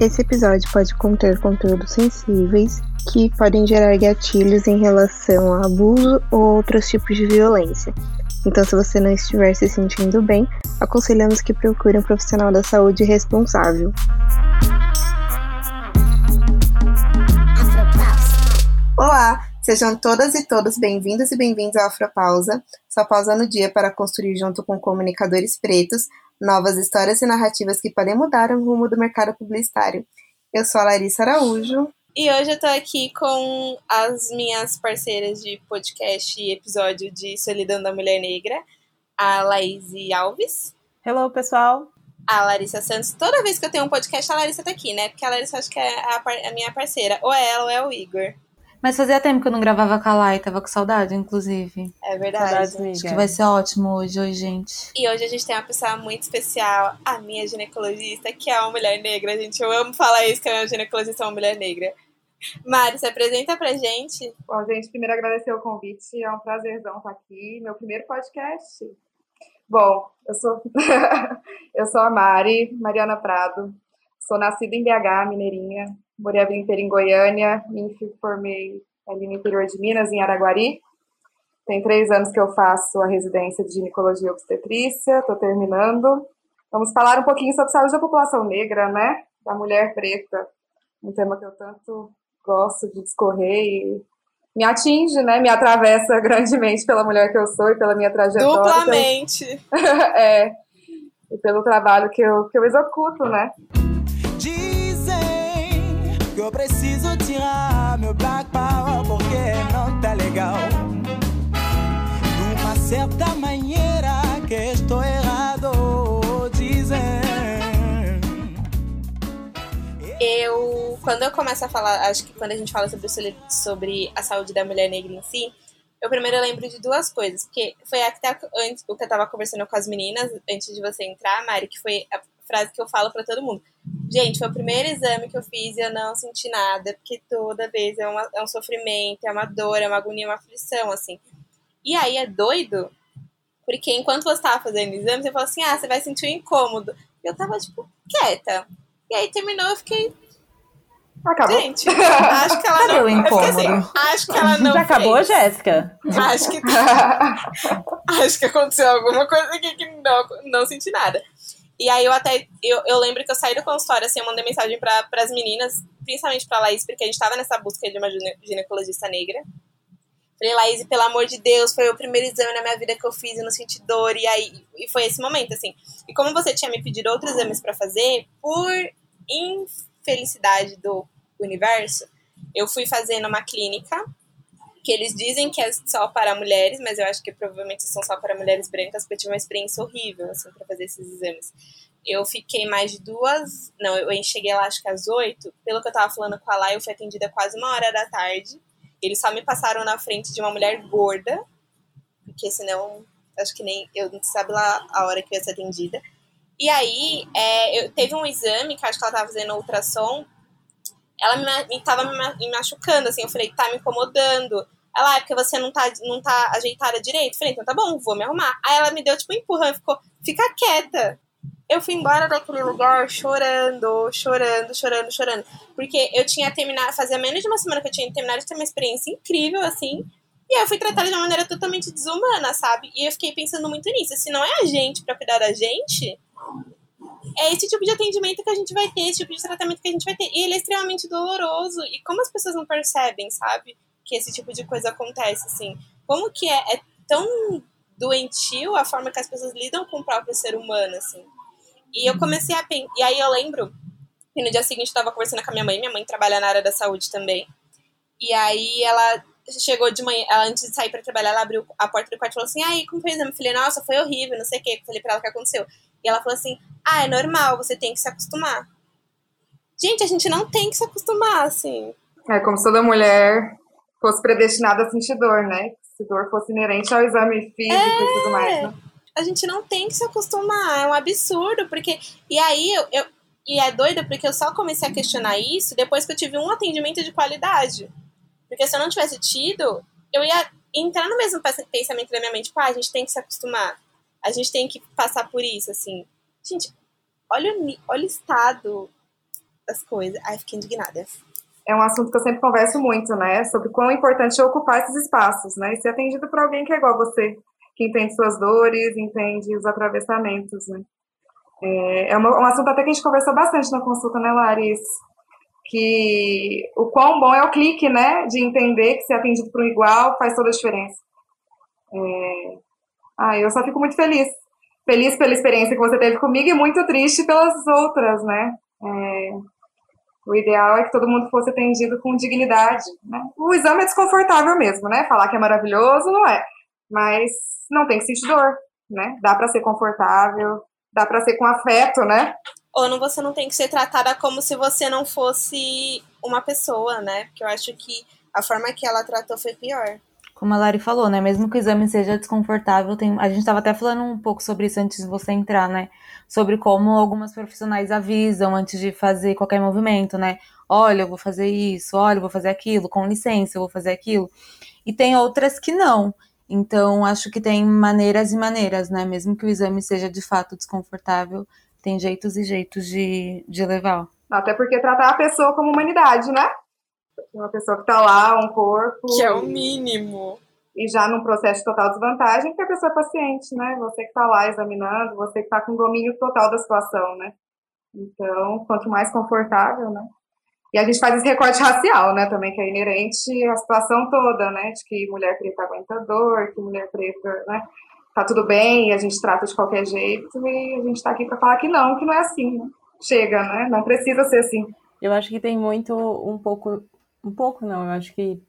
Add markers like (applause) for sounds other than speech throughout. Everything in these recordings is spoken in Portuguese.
Esse episódio pode conter conteúdos sensíveis que podem gerar gatilhos em relação a abuso ou outros tipos de violência. Então, se você não estiver se sentindo bem, aconselhamos que procure um profissional da saúde responsável. Olá, sejam todas e todos bem-vindos e bem-vindos ao Afropausa, sua pausa no dia para construir junto com comunicadores pretos novas histórias e narrativas que podem mudar o rumo do mercado publicitário. Eu sou a Larissa Araújo. E hoje eu tô aqui com as minhas parceiras de podcast e episódio de Solidão da Mulher Negra, a Laís Alves. Hello, pessoal! A Larissa Santos. Toda vez que eu tenho um podcast, a Larissa tá aqui, né? Porque a Larissa acho que é a, a minha parceira. Ou é ela ou é o Igor. Mas fazia tempo que eu não gravava com a Lai, tava com saudade, inclusive. É verdade. Saudades, Acho que vai ser ótimo hoje, hoje, gente. E hoje a gente tem uma pessoa muito especial, a minha ginecologista, que é uma mulher negra, gente. Eu amo falar isso, que a minha ginecologista é uma mulher negra. Mari, se apresenta pra gente. Bom, gente, primeiro agradecer o convite, é um prazerzão estar aqui, meu primeiro podcast. Bom, eu sou, (laughs) eu sou a Mari, Mariana Prado, sou nascida em BH, mineirinha, morei a vida inteira em Goiânia, me formei ali no interior de Minas, em Araguari. Tem três anos que eu faço a residência de ginecologia e obstetrícia, estou terminando. Vamos falar um pouquinho sobre saúde da população negra, né? Da mulher preta, um tema que eu tanto gosto de discorrer e me atinge, né? Me atravessa (laughs) grandemente pela mulher que eu sou e pela minha trajetória. Duplamente. (laughs) é. E pelo trabalho que eu, que eu executo, né? Eu preciso tirar meu black power porque não tá legal. De uma certa maneira que estou errado, dizem. Eu, quando eu começo a falar, acho que quando a gente fala sobre, sobre a saúde da mulher negra em si, eu primeiro lembro de duas coisas, porque foi até antes, o que eu tava conversando com as meninas antes de você entrar, Mari, que foi frase que eu falo para todo mundo. Gente, foi o primeiro exame que eu fiz e eu não senti nada, porque toda vez é, uma, é um sofrimento, é uma dor, é uma agonia, uma aflição, assim. E aí é doido, porque enquanto você tava fazendo o exame, você falou assim, ah, você vai sentir um incômodo. E eu tava, tipo, quieta. E aí terminou, eu fiquei... Acabou. Gente, acho que ela Cadê não... o incômodo? Assim, acho que ela não Já acabou, fez. Jéssica? Acho que... (laughs) (laughs) acho que aconteceu alguma coisa aqui que não, não senti nada. E aí eu até, eu, eu lembro que eu saí do consultório, assim, eu mandei mensagem para as meninas, principalmente pra Laís, porque a gente tava nessa busca de uma ginecologista negra. Falei, Laís, pelo amor de Deus, foi o primeiro exame na minha vida que eu fiz e não senti dor, e aí, e foi esse momento, assim. E como você tinha me pedido outros exames para fazer, por infelicidade do universo, eu fui fazer numa clínica que eles dizem que é só para mulheres, mas eu acho que provavelmente são só para mulheres brancas, porque eu tive uma experiência horrível, assim, para fazer esses exames. Eu fiquei mais de duas. Não, eu cheguei lá acho que às oito. Pelo que eu tava falando com a Lá, eu fui atendida quase uma hora da tarde. Eles só me passaram na frente de uma mulher gorda, porque senão acho que nem. Eu não sabe lá a hora que eu ia ser atendida. E aí, é, eu teve um exame, que acho que ela tava fazendo ultrassom, ela me, me tava me machucando, assim, eu falei, tá me incomodando. Ela, é porque você não tá, não tá ajeitada direito. Falei, então tá bom, vou me arrumar. Aí ela me deu, tipo, um empurrão e ficou, fica quieta. Eu fui embora daquele lugar chorando, chorando, chorando, chorando. Porque eu tinha terminado, fazia menos de uma semana que eu tinha terminado de ter uma experiência incrível, assim. E aí eu fui tratada de uma maneira totalmente desumana, sabe? E eu fiquei pensando muito nisso. Se não é a gente pra cuidar da gente, é esse tipo de atendimento que a gente vai ter, esse tipo de tratamento que a gente vai ter. E ele é extremamente doloroso. E como as pessoas não percebem, sabe? Que esse tipo de coisa acontece, assim. Como que é, é tão doentio a forma que as pessoas lidam com o próprio ser humano, assim. E eu comecei a pensar. E aí eu lembro que no dia seguinte eu tava conversando com a minha mãe, minha mãe trabalha na área da saúde também. E aí ela chegou de manhã, ela, antes de sair para trabalhar, ela abriu a porta do quarto e falou assim: aí, como foi o exame? Eu falei, nossa, foi horrível, não sei o que. Eu falei pra ela o que aconteceu. E ela falou assim: ah, é normal, você tem que se acostumar. Gente, a gente não tem que se acostumar, assim. É como toda mulher fosse predestinada a sentir dor, né? Se dor fosse inerente ao exame físico é... e tudo mais, né? A gente não tem que se acostumar, é um absurdo, porque. E aí eu, eu. E é doido porque eu só comecei a questionar isso depois que eu tive um atendimento de qualidade. Porque se eu não tivesse tido, eu ia entrar no mesmo pensamento da minha mente, tipo, ah, a gente tem que se acostumar. A gente tem que passar por isso, assim. Gente, olha o, olha o estado das coisas. Ai, fiquei indignada. É um assunto que eu sempre converso muito, né? Sobre quão importante é ocupar esses espaços, né? E ser atendido por alguém que é igual a você, que entende suas dores, entende os atravessamentos, né? É, é um assunto até que a gente conversou bastante na consulta, né, Laris? Que o quão bom é o clique, né? De entender que ser atendido por um igual faz toda a diferença. É... Ah, eu só fico muito feliz. Feliz pela experiência que você teve comigo e muito triste pelas outras, né? É... O ideal é que todo mundo fosse atendido com dignidade. Né? O exame é desconfortável mesmo, né? Falar que é maravilhoso não é. Mas não tem que sentir dor, né? Dá para ser confortável, dá para ser com afeto, né? Ou não, você não tem que ser tratada como se você não fosse uma pessoa, né? Porque eu acho que a forma que ela tratou foi pior. Como a Lari falou, né? Mesmo que o exame seja desconfortável, tem... a gente estava até falando um pouco sobre isso antes de você entrar, né? Sobre como algumas profissionais avisam antes de fazer qualquer movimento, né? Olha, eu vou fazer isso, olha, eu vou fazer aquilo, com licença, eu vou fazer aquilo. E tem outras que não. Então, acho que tem maneiras e maneiras, né? Mesmo que o exame seja de fato desconfortável, tem jeitos e jeitos de, de levar. Até porque tratar a pessoa como humanidade, né? Uma pessoa que tá lá, um corpo. Que é o mínimo. E já num processo de total desvantagem, porque a pessoa é paciente, né? Você que tá lá examinando, você que tá com domínio total da situação, né? Então, quanto mais confortável, né? E a gente faz esse recorte racial, né, também, que é inerente à situação toda, né, de que mulher preta aguenta dor, que mulher preta, né, tá tudo bem e a gente trata de qualquer jeito e a gente tá aqui para falar que não, que não é assim, né? Chega, né, não precisa ser assim. Eu acho que tem muito, um pouco, um pouco não, eu acho que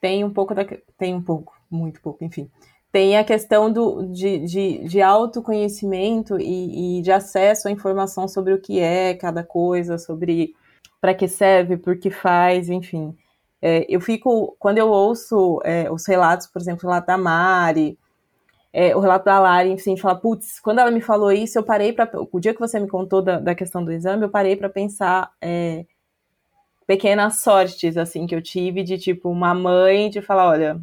tem um pouco da, tem um pouco, muito pouco, enfim. Tem a questão do, de, de, de autoconhecimento e, e de acesso à informação sobre o que é cada coisa, sobre para que serve, por que faz, enfim. É, eu fico, quando eu ouço é, os relatos, por exemplo, o relato da Mari, é, o relato da Lari, enfim, fala, putz, quando ela me falou isso, eu parei para. O dia que você me contou da, da questão do exame, eu parei para pensar é, pequenas sortes, assim, que eu tive de, tipo, uma mãe de falar: olha,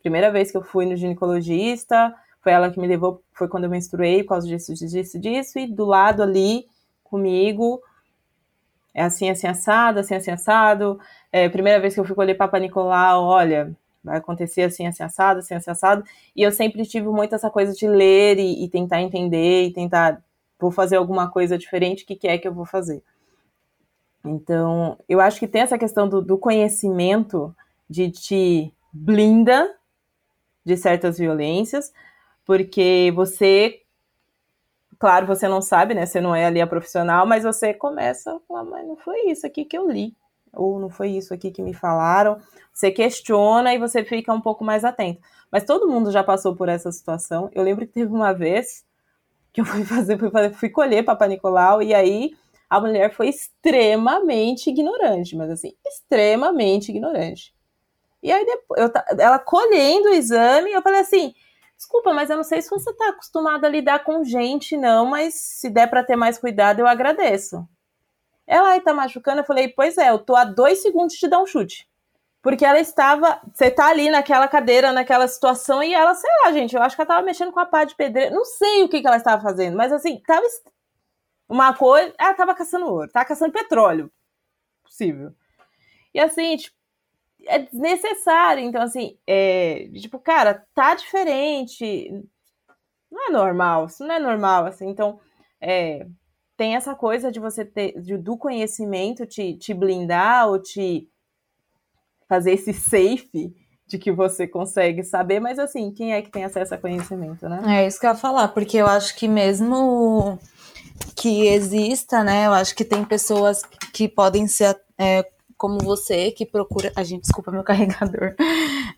primeira vez que eu fui no ginecologista, foi ela que me levou, foi quando eu menstruei, por causa disso, disso, disso, e do lado ali, comigo, é assim, assim, assado, assim, assim, assado. É, primeira vez que eu fui colher Papa Nicolau, olha, vai acontecer assim, assim, assado, assim, assim, assado. E eu sempre tive muito essa coisa de ler e, e tentar entender e tentar, vou fazer alguma coisa diferente, o que, que é que eu vou fazer? Então, eu acho que tem essa questão do, do conhecimento de te blinda de certas violências, porque você Claro, você não sabe, né? Você não é ali a profissional, mas você começa a falar, mas não foi isso aqui que eu li, ou não foi isso aqui que me falaram. Você questiona e você fica um pouco mais atento. Mas todo mundo já passou por essa situação. Eu lembro que teve uma vez que eu fui fazer, fui, fazer, fui colher Papa Nicolau, e aí a mulher foi extremamente ignorante, mas assim, extremamente ignorante. E aí depois, eu, ela colhendo o exame, eu falei assim, Desculpa, mas eu não sei se você está acostumado a lidar com gente, não, mas se der para ter mais cuidado, eu agradeço. Ela aí tá machucando, eu falei, pois é, eu tô a dois segundos de dar um chute. Porque ela estava. Você tá ali naquela cadeira, naquela situação, e ela, sei lá, gente, eu acho que ela tava mexendo com a pá de pedreiro. Não sei o que, que ela estava fazendo, mas assim, tava. Uma coisa. Ela tava caçando ouro, tava caçando petróleo. Possível. E assim, tipo, é desnecessário. Então, assim, é, tipo, cara, tá diferente. Não é normal, isso não é normal, assim. Então, é, tem essa coisa de você ter, de, do conhecimento te, te blindar ou te fazer esse safe de que você consegue saber, mas assim, quem é que tem acesso a conhecimento, né? É isso que eu ia falar, porque eu acho que mesmo que exista, né, eu acho que tem pessoas que podem ser é, como você, que procura. A gente, desculpa meu (laughs) carregador.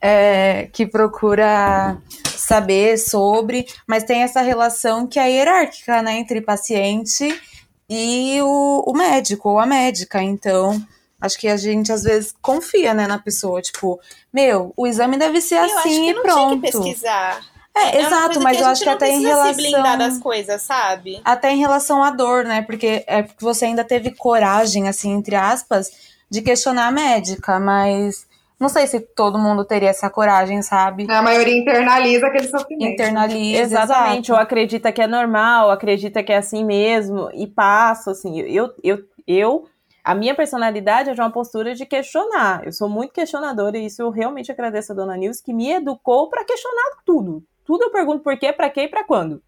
É, que procura saber sobre, mas tem essa relação que é hierárquica, né, entre paciente e o, o médico ou a médica. Então, acho que a gente às vezes confia, né, na pessoa, tipo, meu, o exame deve ser eu assim e pronto. Tinha que pesquisar. É, é exato, mas eu acho que até em relação. Se blindar das coisas, sabe? Até em relação à dor, né? Porque é porque você ainda teve coragem, assim, entre aspas, de questionar a médica, mas não sei se todo mundo teria essa coragem, sabe? A maioria internaliza aquele sofrimento. Internaliza. Exatamente, exato. ou acredita que é normal, acredita que é assim mesmo, e passa, assim, eu, eu, Eu, a minha personalidade é de uma postura de questionar. Eu sou muito questionadora e isso eu realmente agradeço a dona Nilce que me educou para questionar tudo. Tudo eu pergunto por quê, para quê e para quando.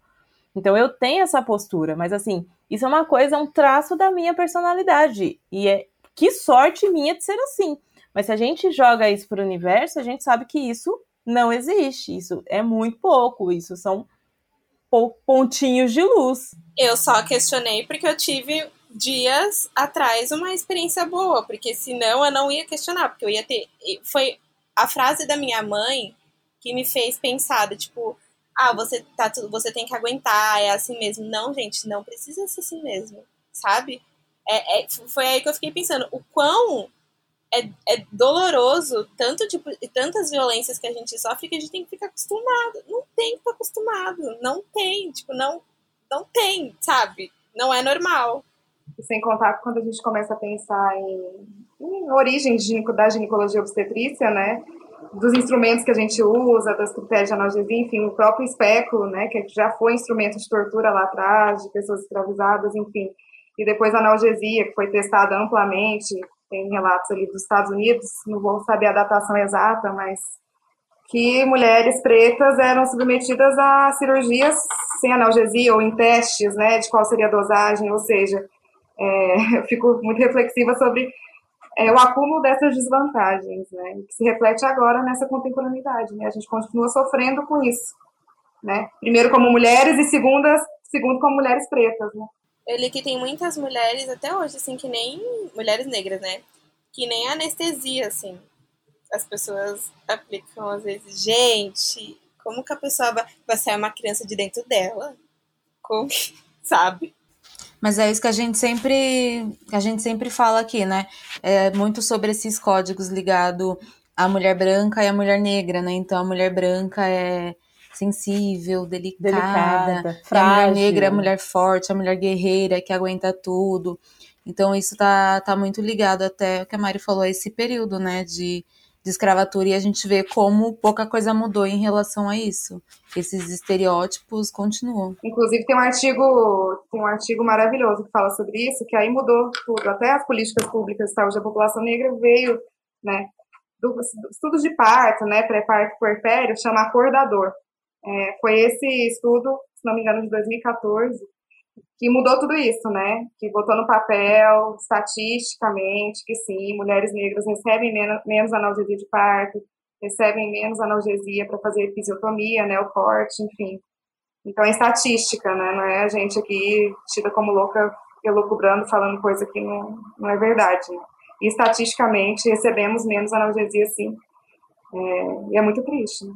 Então eu tenho essa postura, mas assim, isso é uma coisa, um traço da minha personalidade. E é que sorte minha de ser assim. Mas se a gente joga isso para o universo, a gente sabe que isso não existe. Isso é muito pouco. Isso são pontinhos de luz. Eu só questionei porque eu tive dias atrás uma experiência boa, porque senão eu não ia questionar, porque eu ia ter. Foi a frase da minha mãe que me fez pensar, tipo, ah, você tá tudo, você tem que aguentar, é assim mesmo. Não, gente, não precisa ser assim mesmo, sabe? É, é, foi aí que eu fiquei pensando, o quão é, é doloroso, tanto tipo, tantas violências que a gente sofre que a gente tem que ficar acostumado. Não tem que estar acostumado, não tem, tipo, não, não tem, sabe? Não é normal. E sem contar que quando a gente começa a pensar em, em origens da ginecologia obstetrícia, né? Dos instrumentos que a gente usa, das critérios de analgesia, enfim, o próprio especo, né, que já foi instrumento de tortura lá atrás, de pessoas escravizadas, enfim, e depois a analgesia, que foi testada amplamente, tem relatos ali dos Estados Unidos, não vou saber a datação exata, mas que mulheres pretas eram submetidas a cirurgias sem analgesia ou em testes, né, de qual seria a dosagem, ou seja, é, (laughs) eu fico muito reflexiva sobre é, o acúmulo dessas desvantagens, né, que se reflete agora nessa contemporaneidade, né, a gente continua sofrendo com isso, né, primeiro como mulheres e segundas, segundo como mulheres pretas, né. Eu li que tem muitas mulheres até hoje, assim, que nem mulheres negras, né, que nem anestesia, assim, as pessoas aplicam às vezes, gente, como que a pessoa vai, vai sair uma criança de dentro dela? Como, (laughs) sabe? Mas é isso que a gente sempre a gente sempre fala aqui, né? É muito sobre esses códigos ligados à mulher branca e à mulher negra, né? Então a mulher branca é sensível, delicada, delicada a mulher negra é a mulher forte, a mulher guerreira que aguenta tudo. Então isso tá, tá muito ligado até o que a Mari falou, esse período, né, de de escravatura e a gente vê como pouca coisa mudou em relação a isso. Esses estereótipos continuam. Inclusive tem um artigo, tem um artigo maravilhoso que fala sobre isso, que aí mudou tudo, até as políticas públicas de saúde da população negra veio, né, do, do estudos de parto, né, pré-parto puerpério, chama acordador. É, foi esse estudo, se não me engano, de 2014, que mudou tudo isso, né? Que botou no papel, estatisticamente, que sim, mulheres negras recebem menos, menos analgesia de parto, recebem menos analgesia para fazer episiotomia, né? O corte, enfim. Então é estatística, né? Não é a gente aqui tida como louca, elucubrando, falando coisa que não, não é verdade. Né? E estatisticamente recebemos menos analgesia, sim. É, e é muito triste, né?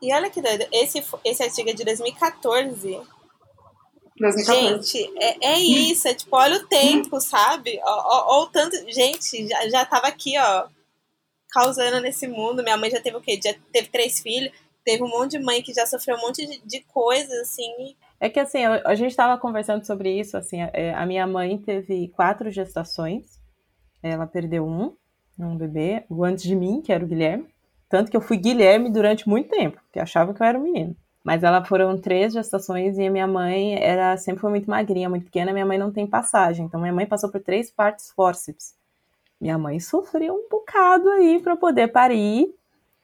E olha que doido, esse, esse artigo é de 2014 Gente, é, é isso, é tipo, olha o tempo, sabe? Olha o tanto. Gente, já, já tava aqui, ó, causando nesse mundo. Minha mãe já teve o quê? Já teve três filhos, teve um monte de mãe que já sofreu um monte de, de coisas, assim. É que assim, a gente estava conversando sobre isso, assim, a, é, a minha mãe teve quatro gestações, ela perdeu um, um bebê, o antes de mim, que era o Guilherme. Tanto que eu fui Guilherme durante muito tempo, porque achava que eu era um menino. Mas ela foram três gestações e a minha mãe era sempre foi muito magrinha, muito pequena. Minha mãe não tem passagem, então minha mãe passou por três partos fórceps. Minha mãe sofreu um bocado aí para poder parir.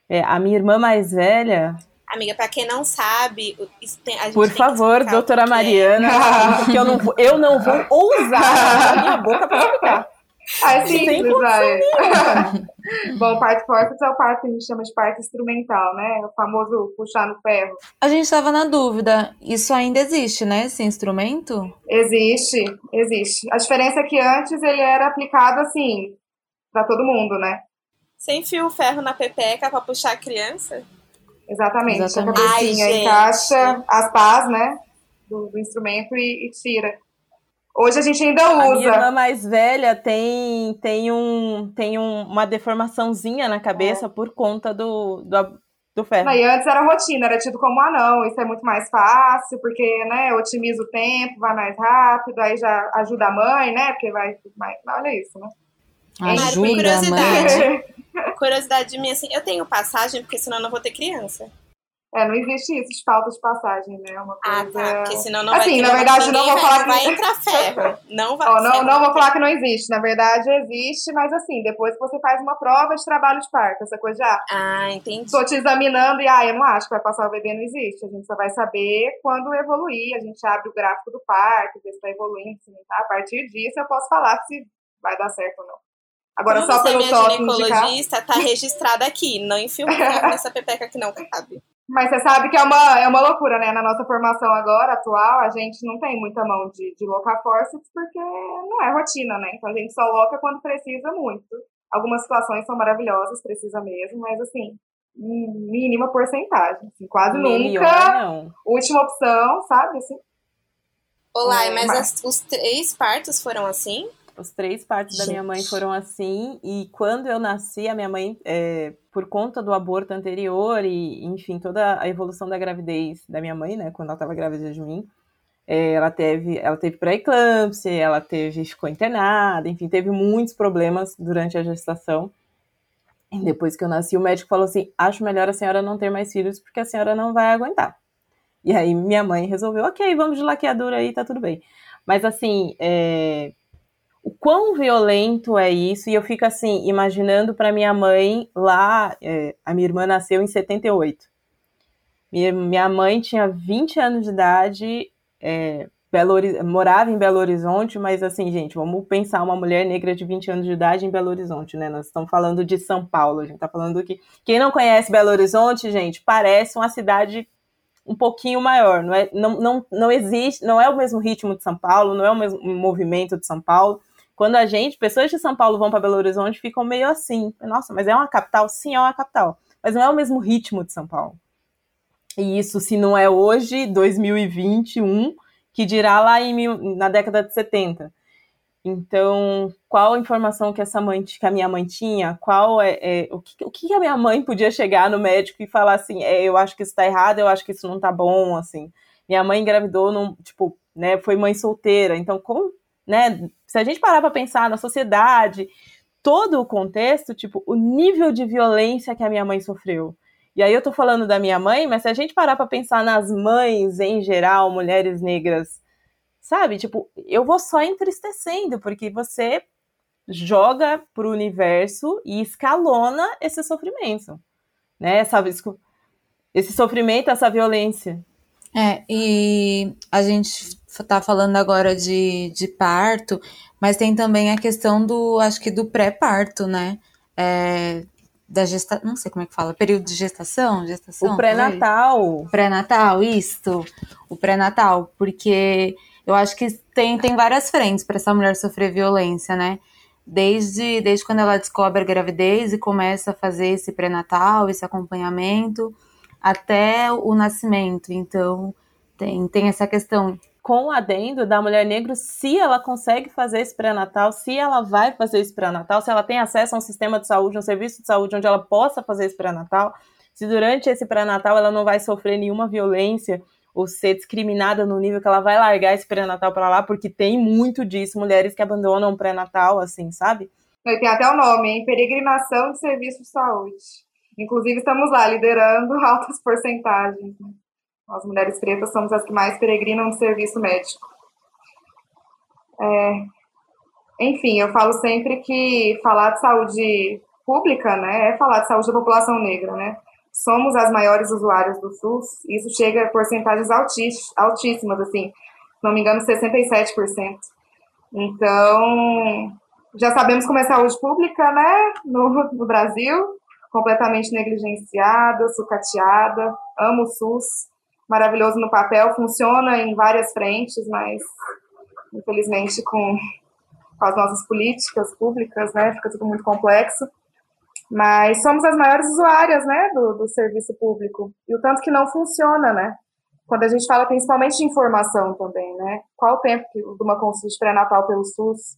É, a minha irmã mais velha. Amiga, para quem não sabe, tem, por favor, doutora Mariana, (laughs) porque eu não vou, eu não vou ousar (laughs) a minha boca para explicar. É simples, vai. (laughs) Bom, parte forte é o parte que a gente chama de parte instrumental, né? O famoso puxar no ferro. A gente estava na dúvida, isso ainda existe, né? Esse instrumento? Existe, existe. A diferença é que antes ele era aplicado assim, para todo mundo, né? Sem fio ferro na pepeca para puxar a criança? Exatamente. Exatamente. A cabecinha Ai, encaixa as pás, né? Do, do instrumento e, e tira. Hoje a gente ainda usa. A minha irmã mais velha tem, tem, um, tem um, uma deformaçãozinha na cabeça é. por conta do, do, do ferro. e antes era rotina, era tido como, ah, não, isso é muito mais fácil, porque, né, otimiza o tempo, vai mais rápido, aí já ajuda a mãe, né, porque vai mais... Olha isso, né? Ajuda curiosidade, (laughs) curiosidade minha, assim, eu tenho passagem, porque senão eu não vou ter criança. É, não existe isso de falta de passagem, né? Uma Ah, coisa... tá. Porque senão não Assim, vai na verdade, não vou vai, falar vai que- entrar ferro. (laughs) Não vai Ó, não, não vou falar que não existe. Na verdade, existe, mas assim, depois que você faz uma prova de trabalho de parto, essa coisa de, ah, Ah, entendi. estou te examinando e, ah, eu não acho que vai passar o bebê, não existe. A gente só vai saber quando evoluir. A gente abre o gráfico do parto, ver se está evoluindo, se não tá. A partir disso, eu posso falar se vai dar certo ou não. Agora, Como só pelo toque indicar... ginecologista, tá registrado aqui. Não enfia ferro nessa pepeca que não cabe. Mas você sabe que é uma, é uma loucura, né? Na nossa formação agora, atual, a gente não tem muita mão de, de locar forceps porque não é rotina, né? Então a gente só loca quando precisa muito. Algumas situações são maravilhosas, precisa mesmo, mas assim, mínima porcentagem. Assim, quase Melhor nunca. não. Última opção, sabe? Assim, Olá, É, mas mas- as- os três partos foram assim? Os três partos da minha mãe Gente. foram assim, e quando eu nasci, a minha mãe, é, por conta do aborto anterior e, enfim, toda a evolução da gravidez da minha mãe, né, quando ela estava grávida de mim, é, ela teve, ela teve pré-eclâmpsia, ela teve, ficou internada, enfim, teve muitos problemas durante a gestação. E depois que eu nasci, o médico falou assim: acho melhor a senhora não ter mais filhos, porque a senhora não vai aguentar. E aí minha mãe resolveu, ok, vamos de laqueadura aí, tá tudo bem. Mas assim, é, o quão violento é isso, e eu fico assim, imaginando para minha mãe lá, é, a minha irmã nasceu em 78. Minha, minha mãe tinha 20 anos de idade, é, Belo, morava em Belo Horizonte, mas assim, gente, vamos pensar uma mulher negra de 20 anos de idade em Belo Horizonte, né? Nós estamos falando de São Paulo, a gente tá falando que quem não conhece Belo Horizonte, gente, parece uma cidade um pouquinho maior, não é, não, não, não existe, não é o mesmo ritmo de São Paulo, não é o mesmo movimento de São Paulo. Quando a gente, pessoas de São Paulo vão para Belo Horizonte, ficam meio assim, nossa, mas é uma capital? Sim, é uma capital, mas não é o mesmo ritmo de São Paulo. E isso, se não é hoje, 2021, que dirá lá em na década de 70. Então, qual a informação que essa mãe, que a minha mãe tinha? Qual é, é o, que, o que a minha mãe podia chegar no médico e falar assim, é, eu acho que isso tá errado, eu acho que isso não tá bom, assim. Minha mãe engravidou, num, tipo, né, foi mãe solteira. Então, como, né, se a gente parar para pensar na sociedade, todo o contexto, tipo, o nível de violência que a minha mãe sofreu. E aí eu tô falando da minha mãe, mas se a gente parar para pensar nas mães em geral, mulheres negras, sabe? Tipo, eu vou só entristecendo, porque você joga pro universo e escalona esse sofrimento, né? Essa, esse sofrimento, essa violência. É, e a gente tá falando agora de, de parto, mas tem também a questão do, acho que do pré-parto, né? É, da gesta... não sei como é que fala, período de gestação, gestação. O pré-natal. Pré-natal, isto. O pré-natal, porque eu acho que tem, tem várias frentes para essa mulher sofrer violência, né? Desde, desde quando ela descobre a gravidez e começa a fazer esse pré-natal, esse acompanhamento, até o nascimento. Então, tem, tem essa questão. Com o adendo da mulher negra, se ela consegue fazer esse pré-natal, se ela vai fazer esse pré-natal, se ela tem acesso a um sistema de saúde, um serviço de saúde onde ela possa fazer esse pré-natal, se durante esse pré-natal ela não vai sofrer nenhuma violência ou ser discriminada no nível que ela vai largar esse pré-natal para lá, porque tem muito disso, mulheres que abandonam o pré-natal, assim, sabe? Tem até o nome, hein? Peregrinação de serviço de saúde. Inclusive, estamos lá liderando (laughs) altas porcentagens. Nós, mulheres pretas, somos as que mais peregrinam de serviço médico. É... Enfim, eu falo sempre que falar de saúde pública né, é falar de saúde da população negra, né? Somos as maiores usuárias do SUS, isso chega a porcentagens altíssimas, assim, se não me engano, 67%. Então, já sabemos como é saúde pública, né, no, no Brasil, completamente negligenciada, sucateada, amo o SUS, maravilhoso no papel, funciona em várias frentes, mas infelizmente com, com as nossas políticas públicas, né, fica tudo muito complexo. Mas somos as maiores usuárias, né, do, do serviço público. E o tanto que não funciona, né? Quando a gente fala principalmente de informação também, né? Qual o tempo de uma consulta pré-natal pelo SUS,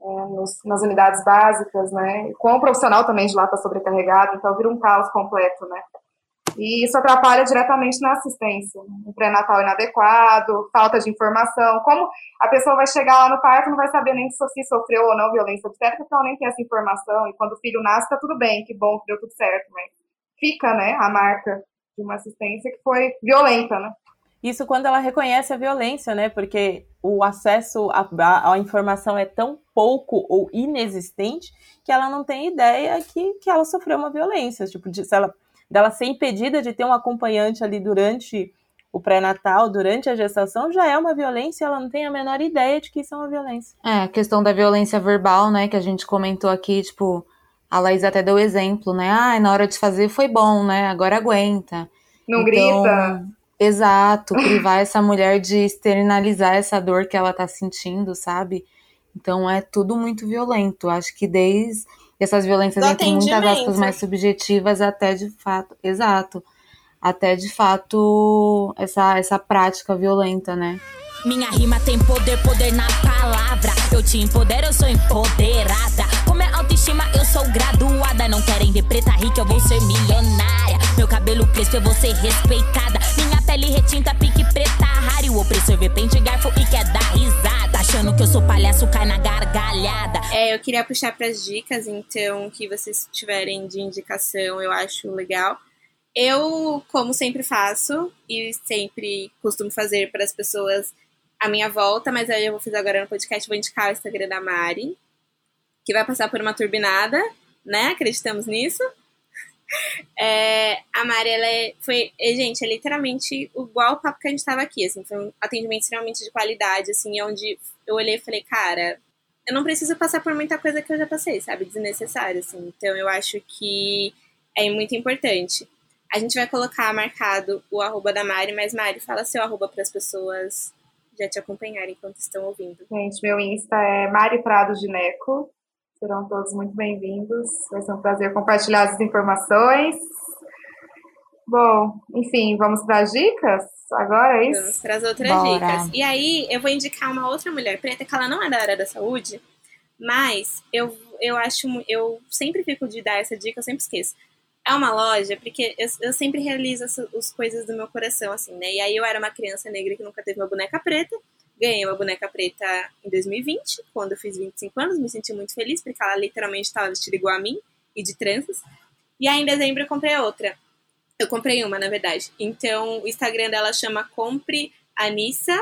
é, nas unidades básicas, né? Com o profissional também de lá está sobrecarregado, então vira um caos completo, né? E isso atrapalha diretamente na assistência. Um pré-natal inadequado, falta de informação. Como a pessoa vai chegar lá no parto não vai saber nem se sofreu ou não violência obstétrica, porque ela nem tem essa informação. E quando o filho nasce, tá tudo bem, que bom que deu tudo certo, mas fica, né, a marca de uma assistência que foi violenta, né? Isso quando ela reconhece a violência, né? Porque o acesso à, informação é tão pouco ou inexistente que ela não tem ideia que, que ela sofreu uma violência. Tipo, de, se ela, dela ser impedida de ter um acompanhante ali durante o pré-natal, durante a gestação, já é uma violência, ela não tem a menor ideia de que isso é uma violência. É, a questão da violência verbal, né, que a gente comentou aqui, tipo, a Laís até deu exemplo, né? Ah, na hora de fazer foi bom, né? Agora aguenta. Não então, grita. Exato, privar essa mulher de externalizar essa dor que ela tá sentindo, sabe? Então é tudo muito violento. Acho que desde essas violências entre muitas aspas mais subjetivas até de fato, exato, até de fato essa essa prática violenta, né? Minha rima tem poder, poder na palavra. Eu te empodero, eu sou empoderada. Com minha autoestima, eu sou graduada. Não querem ver preta rica, eu vou ser milionária. Meu cabelo crespo, eu vou ser respeitada. Minha pele retinta, pique preta. O opressor vê pente, garfo e quer dar risada. Achando que eu sou palhaço, cai na gargalhada. É, eu queria puxar pras dicas, então, que vocês tiverem de indicação, eu acho legal. Eu, como sempre faço, e sempre costumo fazer para as pessoas a minha volta, mas aí eu vou fazer agora no podcast, vou indicar o Instagram da Mari, que vai passar por uma turbinada, né? Acreditamos nisso. É, a Mari, ela é, foi, gente, é literalmente igual o papo que a gente tava aqui, assim, foi um atendimento extremamente de qualidade, assim, onde eu olhei e falei, cara, eu não preciso passar por muita coisa que eu já passei, sabe, desnecessário, assim, então eu acho que é muito importante. A gente vai colocar marcado o arroba da Mari, mas Mari, fala seu arroba para as pessoas já te acompanhar enquanto estão ouvindo. Gente, meu Insta é Mari Prado Gineco. Serão todos muito bem-vindos. Vai ser um prazer compartilhar as informações. Bom, enfim, vamos para as dicas? Agora é isso? Vamos para as outras Bora. dicas. E aí, eu vou indicar uma outra mulher preta, que ela não é da área da saúde, mas eu, eu acho, eu sempre fico de dar essa dica, eu sempre esqueço é uma loja, porque eu, eu sempre realizo as, as, coisas do meu coração, assim, né? E aí eu era uma criança negra que nunca teve uma boneca preta. Ganhei uma boneca preta em 2020, quando eu fiz 25 anos. Me senti muito feliz, porque ela literalmente estava vestida igual a mim e de tranças. E aí em dezembro eu comprei outra. Eu comprei uma, na verdade. Então o Instagram dela chama Compre Anissa.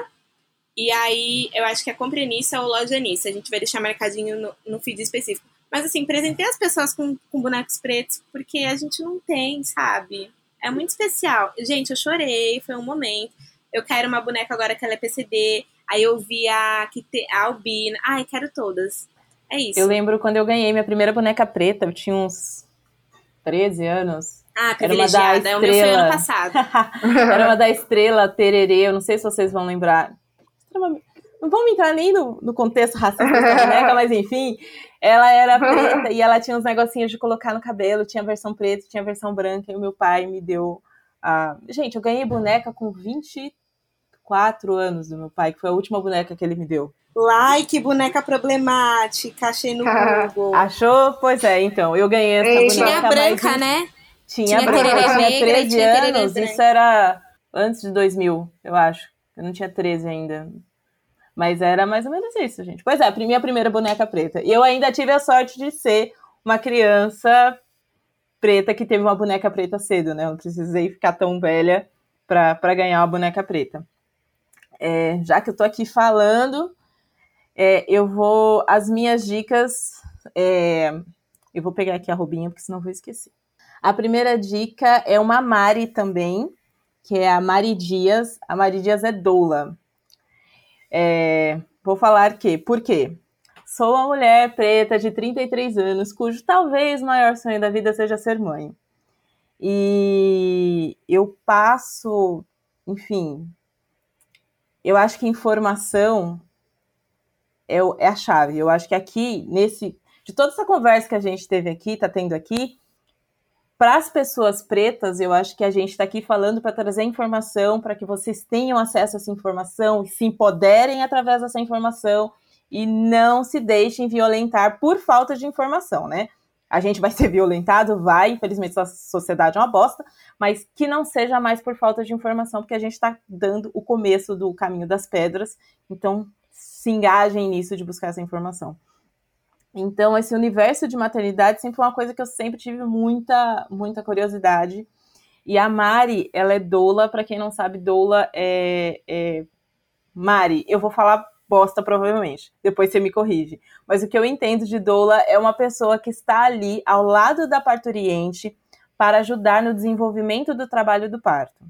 E aí eu acho que é Compre Anissa ou Loja Anissa. A gente vai deixar marcadinho no, no feed específico. Mas assim, presentei as pessoas com, com bonecos pretos porque a gente não tem, sabe? É muito especial. Gente, eu chorei, foi um momento. Eu quero uma boneca agora que ela é PCD. Aí eu vi a, a Albina. Ai, quero todas. É isso. Eu lembro quando eu ganhei minha primeira boneca preta, eu tinha uns 13 anos. Ah, privilegiada. É o meu ano passado. (laughs) Era uma da estrela Tererê. Eu não sei se vocês vão lembrar. Não vamos entrar nem no, no contexto racista da (laughs) boneca, mas enfim, ela era preta e ela tinha uns negocinhos de colocar no cabelo, tinha versão preta, tinha versão branca, e o meu pai me deu a. Gente, eu ganhei boneca com 24 anos do meu pai, que foi a última boneca que ele me deu. Like, boneca problemática, achei no (laughs) Google. Achou? Pois é, então, eu ganhei essa Ei, boneca. Tinha branca, né? Tinha, tinha branca, eu tinha 13 tinha anos, isso era antes de 2000, eu acho. Eu não tinha 13 ainda. Mas era mais ou menos isso, gente. Pois é, a minha primeira boneca preta. E eu ainda tive a sorte de ser uma criança preta que teve uma boneca preta cedo, né? Eu não precisei ficar tão velha para ganhar uma boneca preta. É, já que eu tô aqui falando, é, eu vou. As minhas dicas. É, eu vou pegar aqui a robinha, porque senão vou esquecer. A primeira dica é uma Mari também, que é a Mari Dias. A Mari Dias é doula. É, vou falar que, por quê? Sou uma mulher preta de 33 anos, cujo talvez maior sonho da vida seja ser mãe. E eu passo, enfim, eu acho que informação é, é a chave. Eu acho que aqui, nesse, de toda essa conversa que a gente teve aqui, tá tendo aqui, para as pessoas pretas, eu acho que a gente está aqui falando para trazer informação, para que vocês tenham acesso a essa informação e se empoderem através dessa informação e não se deixem violentar por falta de informação, né? A gente vai (laughs) ser violentado, vai, infelizmente a sociedade é uma bosta, mas que não seja mais por falta de informação, porque a gente está dando o começo do caminho das pedras, então se engajem nisso de buscar essa informação. Então, esse universo de maternidade sempre foi uma coisa que eu sempre tive muita, muita curiosidade. E a Mari, ela é doula, para quem não sabe, doula é, é... Mari, eu vou falar provavelmente, depois você me corrige. Mas o que eu entendo de doula é uma pessoa que está ali ao lado da parturiente para ajudar no desenvolvimento do trabalho do parto.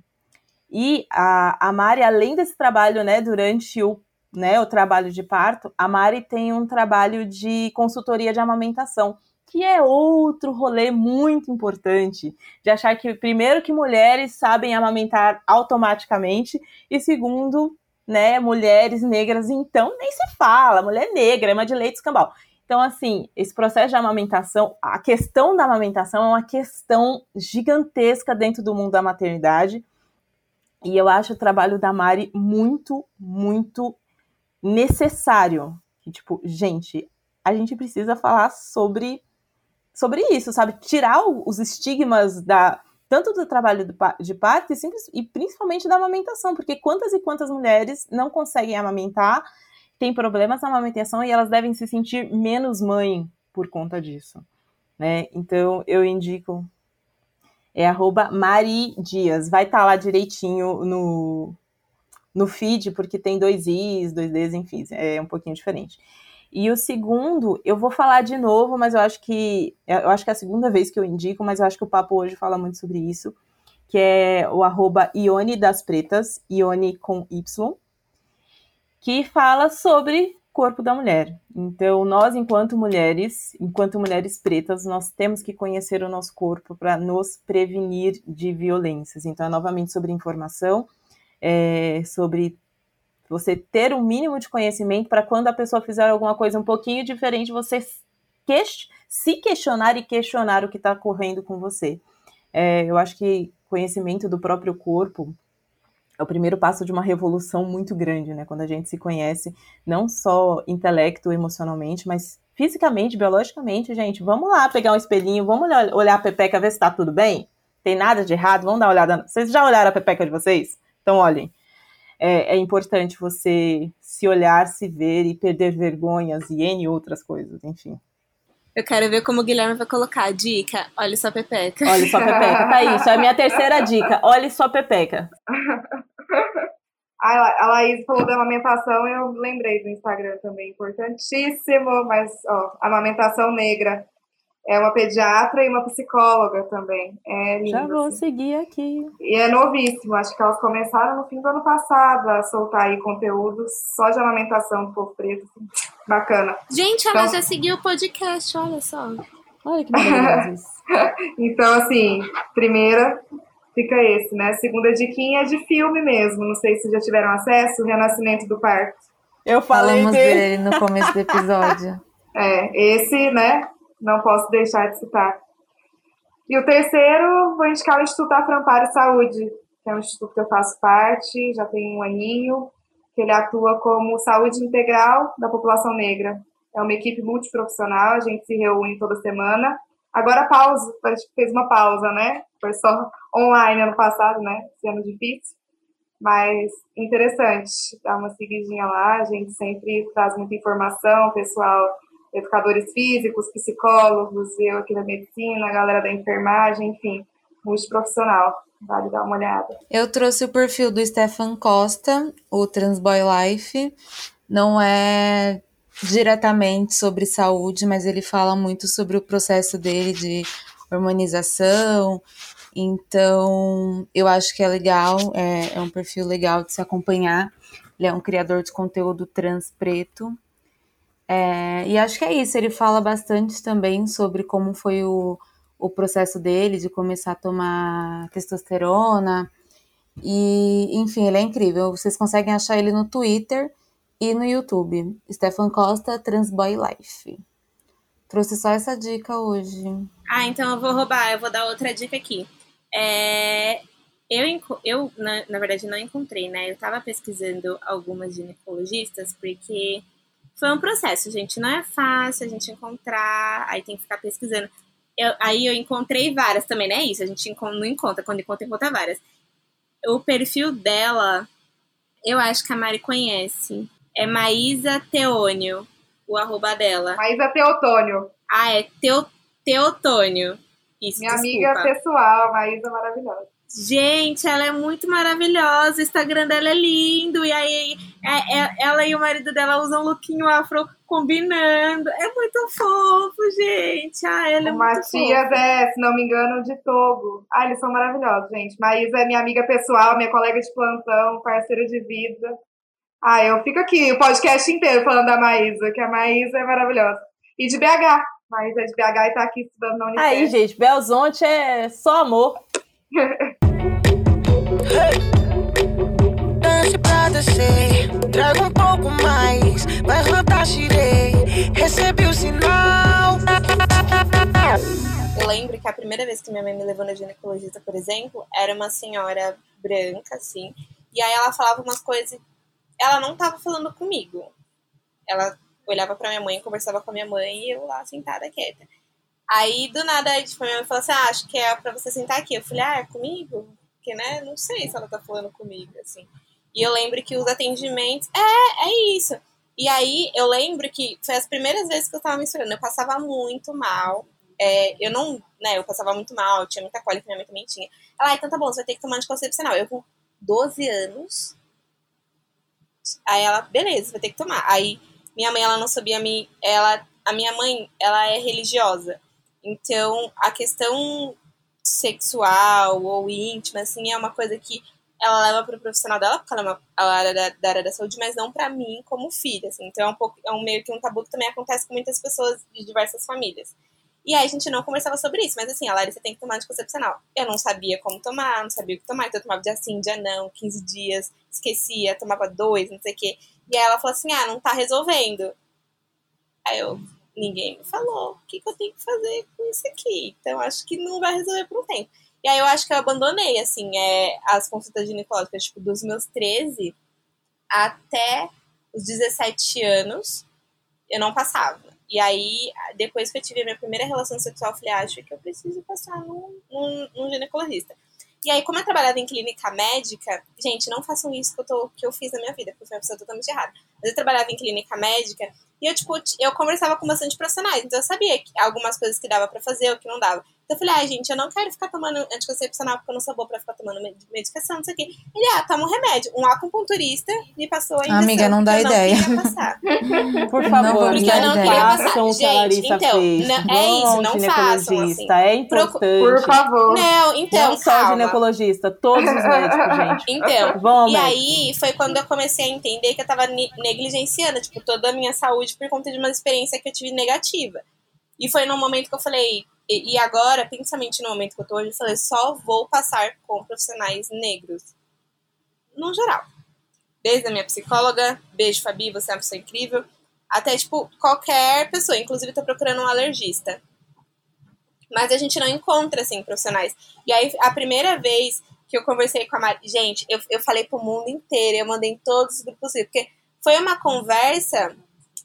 E a, a Mari, além desse trabalho, né, durante o, né, o trabalho de parto, a Mari tem um trabalho de consultoria de amamentação, que é outro rolê muito importante, de achar que, primeiro, que mulheres sabem amamentar automaticamente, e segundo, né, mulheres negras, então nem se fala, mulher negra, é uma de leite escambau. Então, assim, esse processo de amamentação, a questão da amamentação é uma questão gigantesca dentro do mundo da maternidade, e eu acho o trabalho da Mari muito, muito necessário. Que, tipo, gente, a gente precisa falar sobre sobre isso, sabe? Tirar os estigmas da tanto do trabalho de parto e, e principalmente da amamentação, porque quantas e quantas mulheres não conseguem amamentar, têm problemas na amamentação e elas devem se sentir menos mãe por conta disso, né? Então eu indico é arroba Mari Dias, vai estar tá lá direitinho no no feed, porque tem dois Is, dois Ds, enfim, é um pouquinho diferente. E o segundo, eu vou falar de novo, mas eu acho que eu acho que é a segunda vez que eu indico, mas eu acho que o papo hoje fala muito sobre isso, que é o arroba Ione das Pretas, Ione com Y, que fala sobre corpo da mulher. Então, nós, enquanto mulheres, enquanto mulheres pretas, nós temos que conhecer o nosso corpo para nos prevenir de violências. Então, é novamente sobre informação, é, sobre você ter um mínimo de conhecimento para quando a pessoa fizer alguma coisa um pouquinho diferente, você que se questionar e questionar o que está ocorrendo com você. É, eu acho que conhecimento do próprio corpo é o primeiro passo de uma revolução muito grande, né? Quando a gente se conhece, não só intelecto, emocionalmente, mas fisicamente, biologicamente, gente. Vamos lá pegar um espelhinho, vamos olhar a pepeca, ver se está tudo bem. Tem nada de errado, vamos dar uma olhada. Vocês já olharam a pepeca de vocês? Então, olhem é, é, importante você se olhar, se ver e perder vergonhas e N outras coisas, enfim. Eu quero ver como o Guilherme vai colocar a dica. Olhe sua pepeca. Olhe sua pepeca, tá isso. É a minha terceira dica. Olhe sua pepeca. (laughs) A Laís falou da amamentação, eu lembrei do Instagram também, importantíssimo, mas ó, amamentação negra. É uma pediatra e uma psicóloga também. É lindo, Já vou assim. seguir aqui. E é novíssimo, acho que elas começaram no fim do ano passado a soltar aí conteúdos só de amamentação do povo preto. Assim. Bacana. Gente, ela então... já seguiu o podcast, olha só. Olha que maravilhoso. (laughs) então, assim, primeira fica esse, né? Segunda diquinha é de filme mesmo. Não sei se já tiveram acesso, o Renascimento do Parto. Eu falei Falamos dele no começo do episódio. (laughs) é, esse, né? Não posso deixar de citar. E o terceiro, vou indicar o Instituto Aframparo Saúde, que é um instituto que eu faço parte, já tem um aninho, que ele atua como saúde integral da população negra. É uma equipe multiprofissional, a gente se reúne toda semana. Agora pausa, a gente fez uma pausa, né? Foi só online ano passado, né? Esse ano difícil. Mas interessante, dá uma seguidinha lá, a gente sempre traz muita informação, o pessoal educadores físicos, psicólogos, eu aqui da medicina, a galera da enfermagem, enfim, multiprofissional. Vale dar uma olhada. Eu trouxe o perfil do Stefan Costa, o Transboy Life. Não é diretamente sobre saúde, mas ele fala muito sobre o processo dele de hormonização. Então, eu acho que é legal, é, é um perfil legal de se acompanhar. Ele é um criador de conteúdo trans preto. É, e acho que é isso. Ele fala bastante também sobre como foi o, o processo dele de começar a tomar testosterona. E, enfim, ele é incrível. Vocês conseguem achar ele no Twitter e no YouTube. Stefan Costa, Transboy Life. Trouxe só essa dica hoje. Ah, então eu vou roubar, eu vou dar outra dica aqui. É, eu, eu na, na verdade, não encontrei, né? Eu tava pesquisando algumas ginecologistas, porque foi um processo, gente. Não é fácil a gente encontrar, aí tem que ficar pesquisando. Eu, aí eu encontrei várias também, não é isso? A gente não encontra, quando encontra, encontra várias. O perfil dela, eu acho que a Mari conhece. É Maísa Teônio, o arroba dela. Maísa Teotônio. Ah, é Teo, Teotônio. Isso, Minha desculpa. amiga pessoal, Maísa maravilhosa. Gente, ela é muito maravilhosa, o Instagram dela é lindo, e aí é, é, ela e o marido dela usam um lookinho afro combinando. É muito fofo, gente. Ah, ela é o muito Matias fofa. é, se não me engano, de Togo. Ah, eles são maravilhosos, gente. Maísa é minha amiga pessoal, minha colega de plantão, parceira de vida. Ah, eu fico aqui o podcast inteiro falando da Maísa, que a Maísa é maravilhosa. E de BH. Maísa é de BH e tá aqui estudando na Unicef. Aí, gente, Belzonte é só amor. Dance pra descer, traga um pouco mais, vai rodar girei, recebi o sinal. Eu lembro que a primeira vez que minha mãe me levou na ginecologista, por exemplo, era uma senhora branca, assim, e aí ela falava umas coisas. Ela não tava falando comigo. Ela olhava pra minha mãe, conversava com a minha mãe e eu lá sentada quieta. Aí, do nada, tipo, minha mãe falou assim: ah, acho que é pra você sentar aqui. Eu falei: ah, é comigo? Porque, né, não sei se ela tá falando comigo, assim. E eu lembro que os atendimentos. É, é isso. E aí, eu lembro que foi as primeiras vezes que eu tava menstruando. Eu passava muito mal. É, eu não, né, eu passava muito mal, tinha muita cólica, minha mãe também tinha. Ela, ah, então tá bom, você vai ter que tomar anticoncepcional. Eu com 12 anos. Aí ela, beleza, vai ter que tomar. Aí minha mãe, ela não sabia me. Ela, a minha mãe, ela é religiosa. Então, a questão sexual ou íntima, assim, é uma coisa que ela leva pro profissional dela, porque ela é, uma, ela é da, da área da saúde, mas não para mim como filha, assim. Então, é um, pouco, é um meio que um tabu que também acontece com muitas pessoas de diversas famílias. E aí a gente não conversava sobre isso, mas assim, a Larissa tem que tomar anticoncepcional. Eu não sabia como tomar, não sabia o que tomar, então eu tomava dia sim, dia não, 15 dias, esquecia, tomava dois, não sei o quê. E aí ela falou assim: ah, não tá resolvendo. Aí eu, ninguém me falou o que, que eu tenho que fazer com isso aqui. Então acho que não vai resolver por um tempo. E aí eu acho que eu abandonei, assim, é, as consultas ginecológicas, tipo, dos meus 13 até os 17 anos, eu não passava. E aí, depois que eu tive a minha primeira relação sexual, eu falei, acho que eu preciso passar num, num, num ginecologista. E aí, como eu trabalhava em clínica médica, gente, não façam isso que eu, tô, que eu fiz na minha vida, porque foi uma pessoa totalmente errada. Mas eu trabalhava em clínica médica e eu, tipo, eu conversava com bastante profissionais. Então eu sabia que algumas coisas que dava pra fazer, o que não dava. Então eu falei, ai, ah, gente, eu não quero ficar tomando anticoncepcional porque eu não sou boa pra ficar tomando medicação, não sei o quê. Ele, ah, toma um remédio. Um acupunturista me passou a injeção. Amiga, não dá ideia. (laughs) Por favor, porque eu não queria passar. Gente, então, não, é isso, não façam assim. É importante. Por favor. Não, então, Não só calma. ginecologista, todos os médicos, (laughs) gente. Então, Vão, e médico. aí foi quando eu comecei a entender que eu tava ne- negligenciando, tipo, toda a minha saúde por conta de uma experiência que eu tive negativa. E foi no momento que eu falei, e, e agora, principalmente no momento que eu tô hoje, eu falei, só vou passar com profissionais negros. No geral. Desde a minha psicóloga, beijo, Fabi, você é uma pessoa incrível, até, tipo, qualquer pessoa. Inclusive, tô procurando um alergista. Mas a gente não encontra, assim, profissionais. E aí, a primeira vez que eu conversei com a Mari, gente, eu, eu falei pro mundo inteiro, eu mandei em todos os grupos, porque foi uma conversa.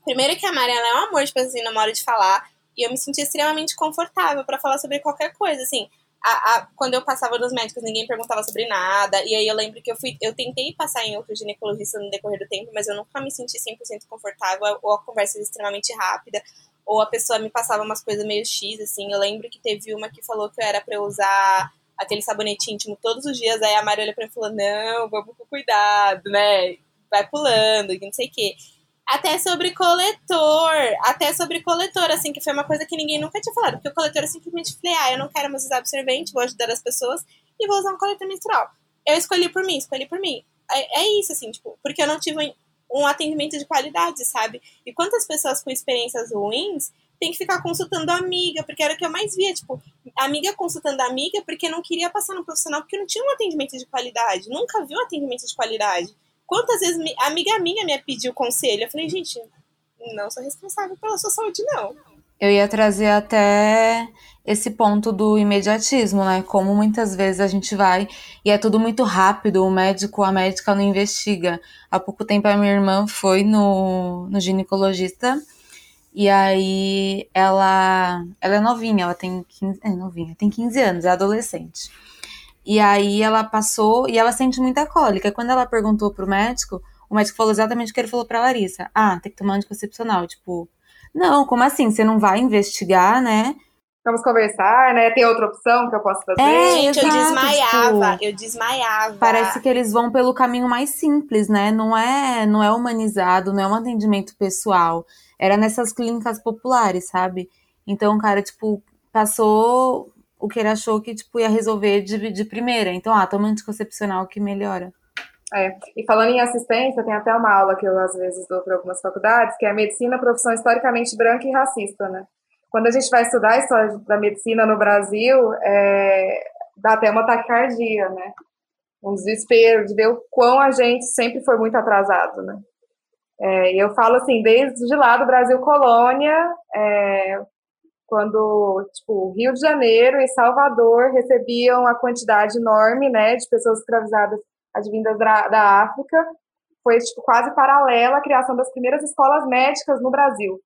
Primeiro que a Mari, ela é um amor pessoa, assim, na hora de falar. E eu me senti extremamente confortável para falar sobre qualquer coisa, assim. A, a, quando eu passava nos médicos, ninguém perguntava sobre nada. E aí eu lembro que eu fui. Eu tentei passar em outro ginecologista no decorrer do tempo, mas eu nunca me senti 100% confortável. Ou a conversa era extremamente rápida, ou a pessoa me passava umas coisas meio X, assim. Eu lembro que teve uma que falou que eu era pra eu usar aquele sabonete íntimo todos os dias. Aí a Mari olhou pra mim e falou: Não, vamos com cuidado, né? Vai pulando, e não sei o quê. Até sobre coletor, até sobre coletor, assim, que foi uma coisa que ninguém nunca tinha falado. Porque o coletor eu simplesmente falei, ah, eu não quero mais usar absorvente, vou ajudar as pessoas e vou usar um coletor menstrual. Eu escolhi por mim, escolhi por mim. É, é isso, assim, tipo, porque eu não tive um atendimento de qualidade, sabe? E quantas pessoas com experiências ruins tem que ficar consultando a amiga, porque era o que eu mais via, tipo, amiga consultando a amiga porque não queria passar no profissional porque não tinha um atendimento de qualidade, nunca viu um atendimento de qualidade. Quantas vezes a amiga minha me pediu conselho? Eu falei, gente, não sou responsável pela sua saúde, não. Eu ia trazer até esse ponto do imediatismo, né? Como muitas vezes a gente vai e é tudo muito rápido, o médico, a médica não investiga. Há pouco tempo a minha irmã foi no, no ginecologista e aí ela, ela é novinha, ela tem 15, é novinha, tem 15 anos, é adolescente. E aí ela passou e ela sente muita cólica. Quando ela perguntou pro médico, o médico falou exatamente o que ele falou pra Larissa. Ah, tem que tomar anticoncepcional. Tipo, não, como assim? Você não vai investigar, né? vamos conversar, né? Tem outra opção que eu posso fazer? É, Gente, eu exato, desmaiava, tipo, eu desmaiava. Parece que eles vão pelo caminho mais simples, né? Não é, não é humanizado, não é um atendimento pessoal. Era nessas clínicas populares, sabe? Então, cara, tipo, passou o que ele achou que tipo ia resolver de, de primeira. Então, ah, toma anticoncepcional que melhora. É. E falando em assistência, tem até uma aula que eu às vezes dou para algumas faculdades, que é a medicina profissão historicamente branca e racista, né? Quando a gente vai estudar a história da medicina no Brasil, é, dá até uma taquicardia, né? Um desespero de ver o quão a gente sempre foi muito atrasado, né? É, eu falo assim, desde lá do Brasil colônia, é, quando tipo Rio de Janeiro e Salvador recebiam a quantidade enorme, né, de pessoas escravizadas advindas da, da África, foi tipo, quase paralela à criação das primeiras escolas médicas no Brasil.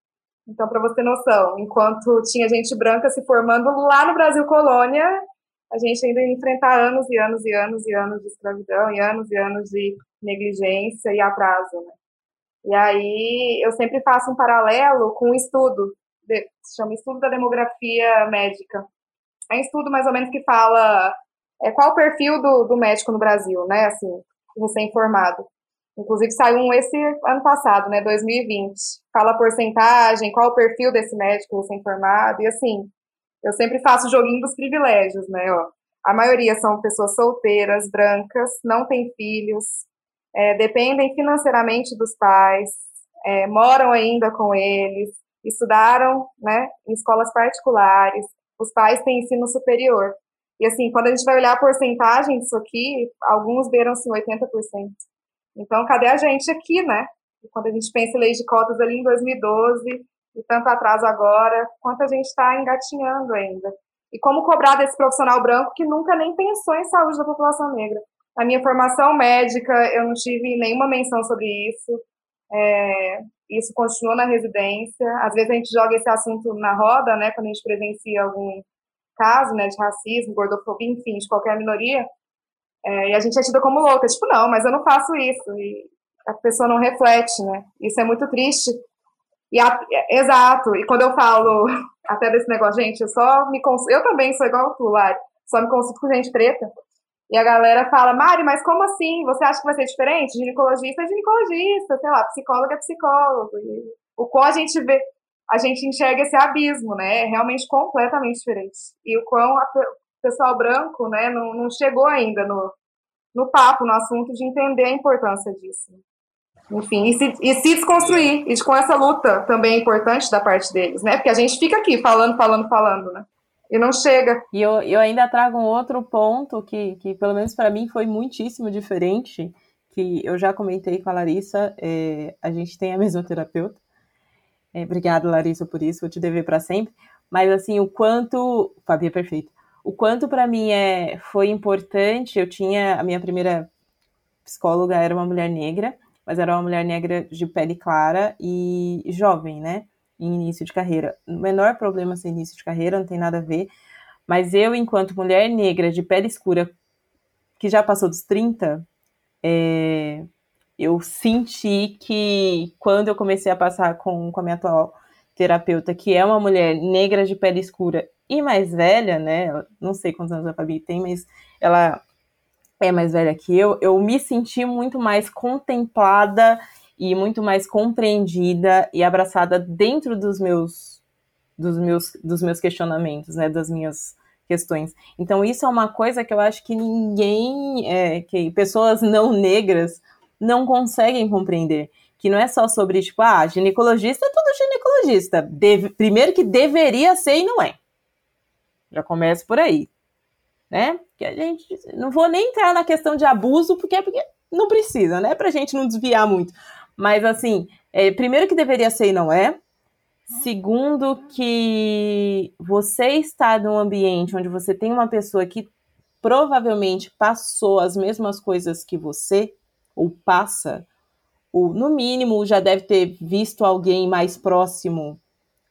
Então, para você ter noção, enquanto tinha gente branca se formando lá no Brasil colônia, a gente ainda ia enfrentar anos e anos e anos e anos de escravidão, e anos e anos de negligência e atraso. Né? E aí eu sempre faço um paralelo com um estudo, se chama Estudo da Demografia Médica. É um estudo mais ou menos que fala é, qual o perfil do, do médico no Brasil, né, assim, recém-formado. Inclusive saiu um esse ano passado, né, 2020. Fala a porcentagem, qual o perfil desse médico recém-formado, e assim, eu sempre faço o joguinho dos privilégios, né, ó. A maioria são pessoas solteiras, brancas, não têm filhos, é, dependem financeiramente dos pais, é, moram ainda com eles, estudaram, né, em escolas particulares, os pais têm ensino superior. E assim, quando a gente vai olhar a porcentagem disso aqui, alguns beiram-se 80%. Então, cadê a gente aqui, né? E quando a gente pensa em lei de cotas ali em 2012, e tanto atraso agora, quanto a gente está engatinhando ainda. E como cobrar desse profissional branco que nunca nem pensou em saúde da população negra. Na minha formação médica, eu não tive nenhuma menção sobre isso. É, isso continua na residência. Às vezes a gente joga esse assunto na roda, né, quando a gente presencia algum caso, né, de racismo, gordofobia, enfim, de qualquer minoria, é, e a gente é tida como louca, tipo, não, mas eu não faço isso, e a pessoa não reflete, né, isso é muito triste, e a, é, exato, e quando eu falo (laughs) até desse negócio, gente, eu só me consulto, eu também sou igual tu, Lari, só me consulto com gente preta, e a galera fala, Mari, mas como assim? Você acha que vai ser diferente? Ginecologista é ginecologista, sei lá, psicólogo é psicólogo. E o qual a gente vê, a gente enxerga esse abismo, né? É realmente completamente diferente. E o quão a, o pessoal branco, né, não, não chegou ainda no, no papo, no assunto de entender a importância disso. Enfim, e se, e se desconstruir, e com essa luta também é importante da parte deles, né? Porque a gente fica aqui falando, falando, falando, né? E não chega. E eu, eu ainda trago um outro ponto que, que pelo menos para mim, foi muitíssimo diferente, que eu já comentei com a Larissa, é, a gente tem a mesma terapeuta, é, obrigada, Larissa, por isso, vou te dever para sempre. Mas, assim, o quanto. Fabi é perfeito. O quanto para mim é, foi importante, eu tinha. A minha primeira psicóloga era uma mulher negra, mas era uma mulher negra de pele clara e jovem, né? Em início de carreira. O menor problema ser início de carreira, não tem nada a ver. Mas eu, enquanto mulher negra de pele escura, que já passou dos 30, é, eu senti que quando eu comecei a passar com, com a minha atual terapeuta, que é uma mulher negra de pele escura e mais velha, né? Não sei quantos anos a Fabi tem, mas ela é mais velha que eu. Eu me senti muito mais contemplada e muito mais compreendida e abraçada dentro dos meus dos meus dos meus questionamentos, né? Das minhas questões. Então isso é uma coisa que eu acho que ninguém, é, que pessoas não negras não conseguem compreender. Que não é só sobre, tipo, ah, ginecologista é tudo ginecologista. Deve, primeiro que deveria ser e não é. Já começa por aí. Né? Que a gente. Não vou nem entrar na questão de abuso, porque, porque não precisa, né? Pra gente não desviar muito. Mas, assim, é, primeiro que deveria ser e não é. Segundo, que você está num ambiente onde você tem uma pessoa que provavelmente passou as mesmas coisas que você, ou passa, ou no mínimo já deve ter visto alguém mais próximo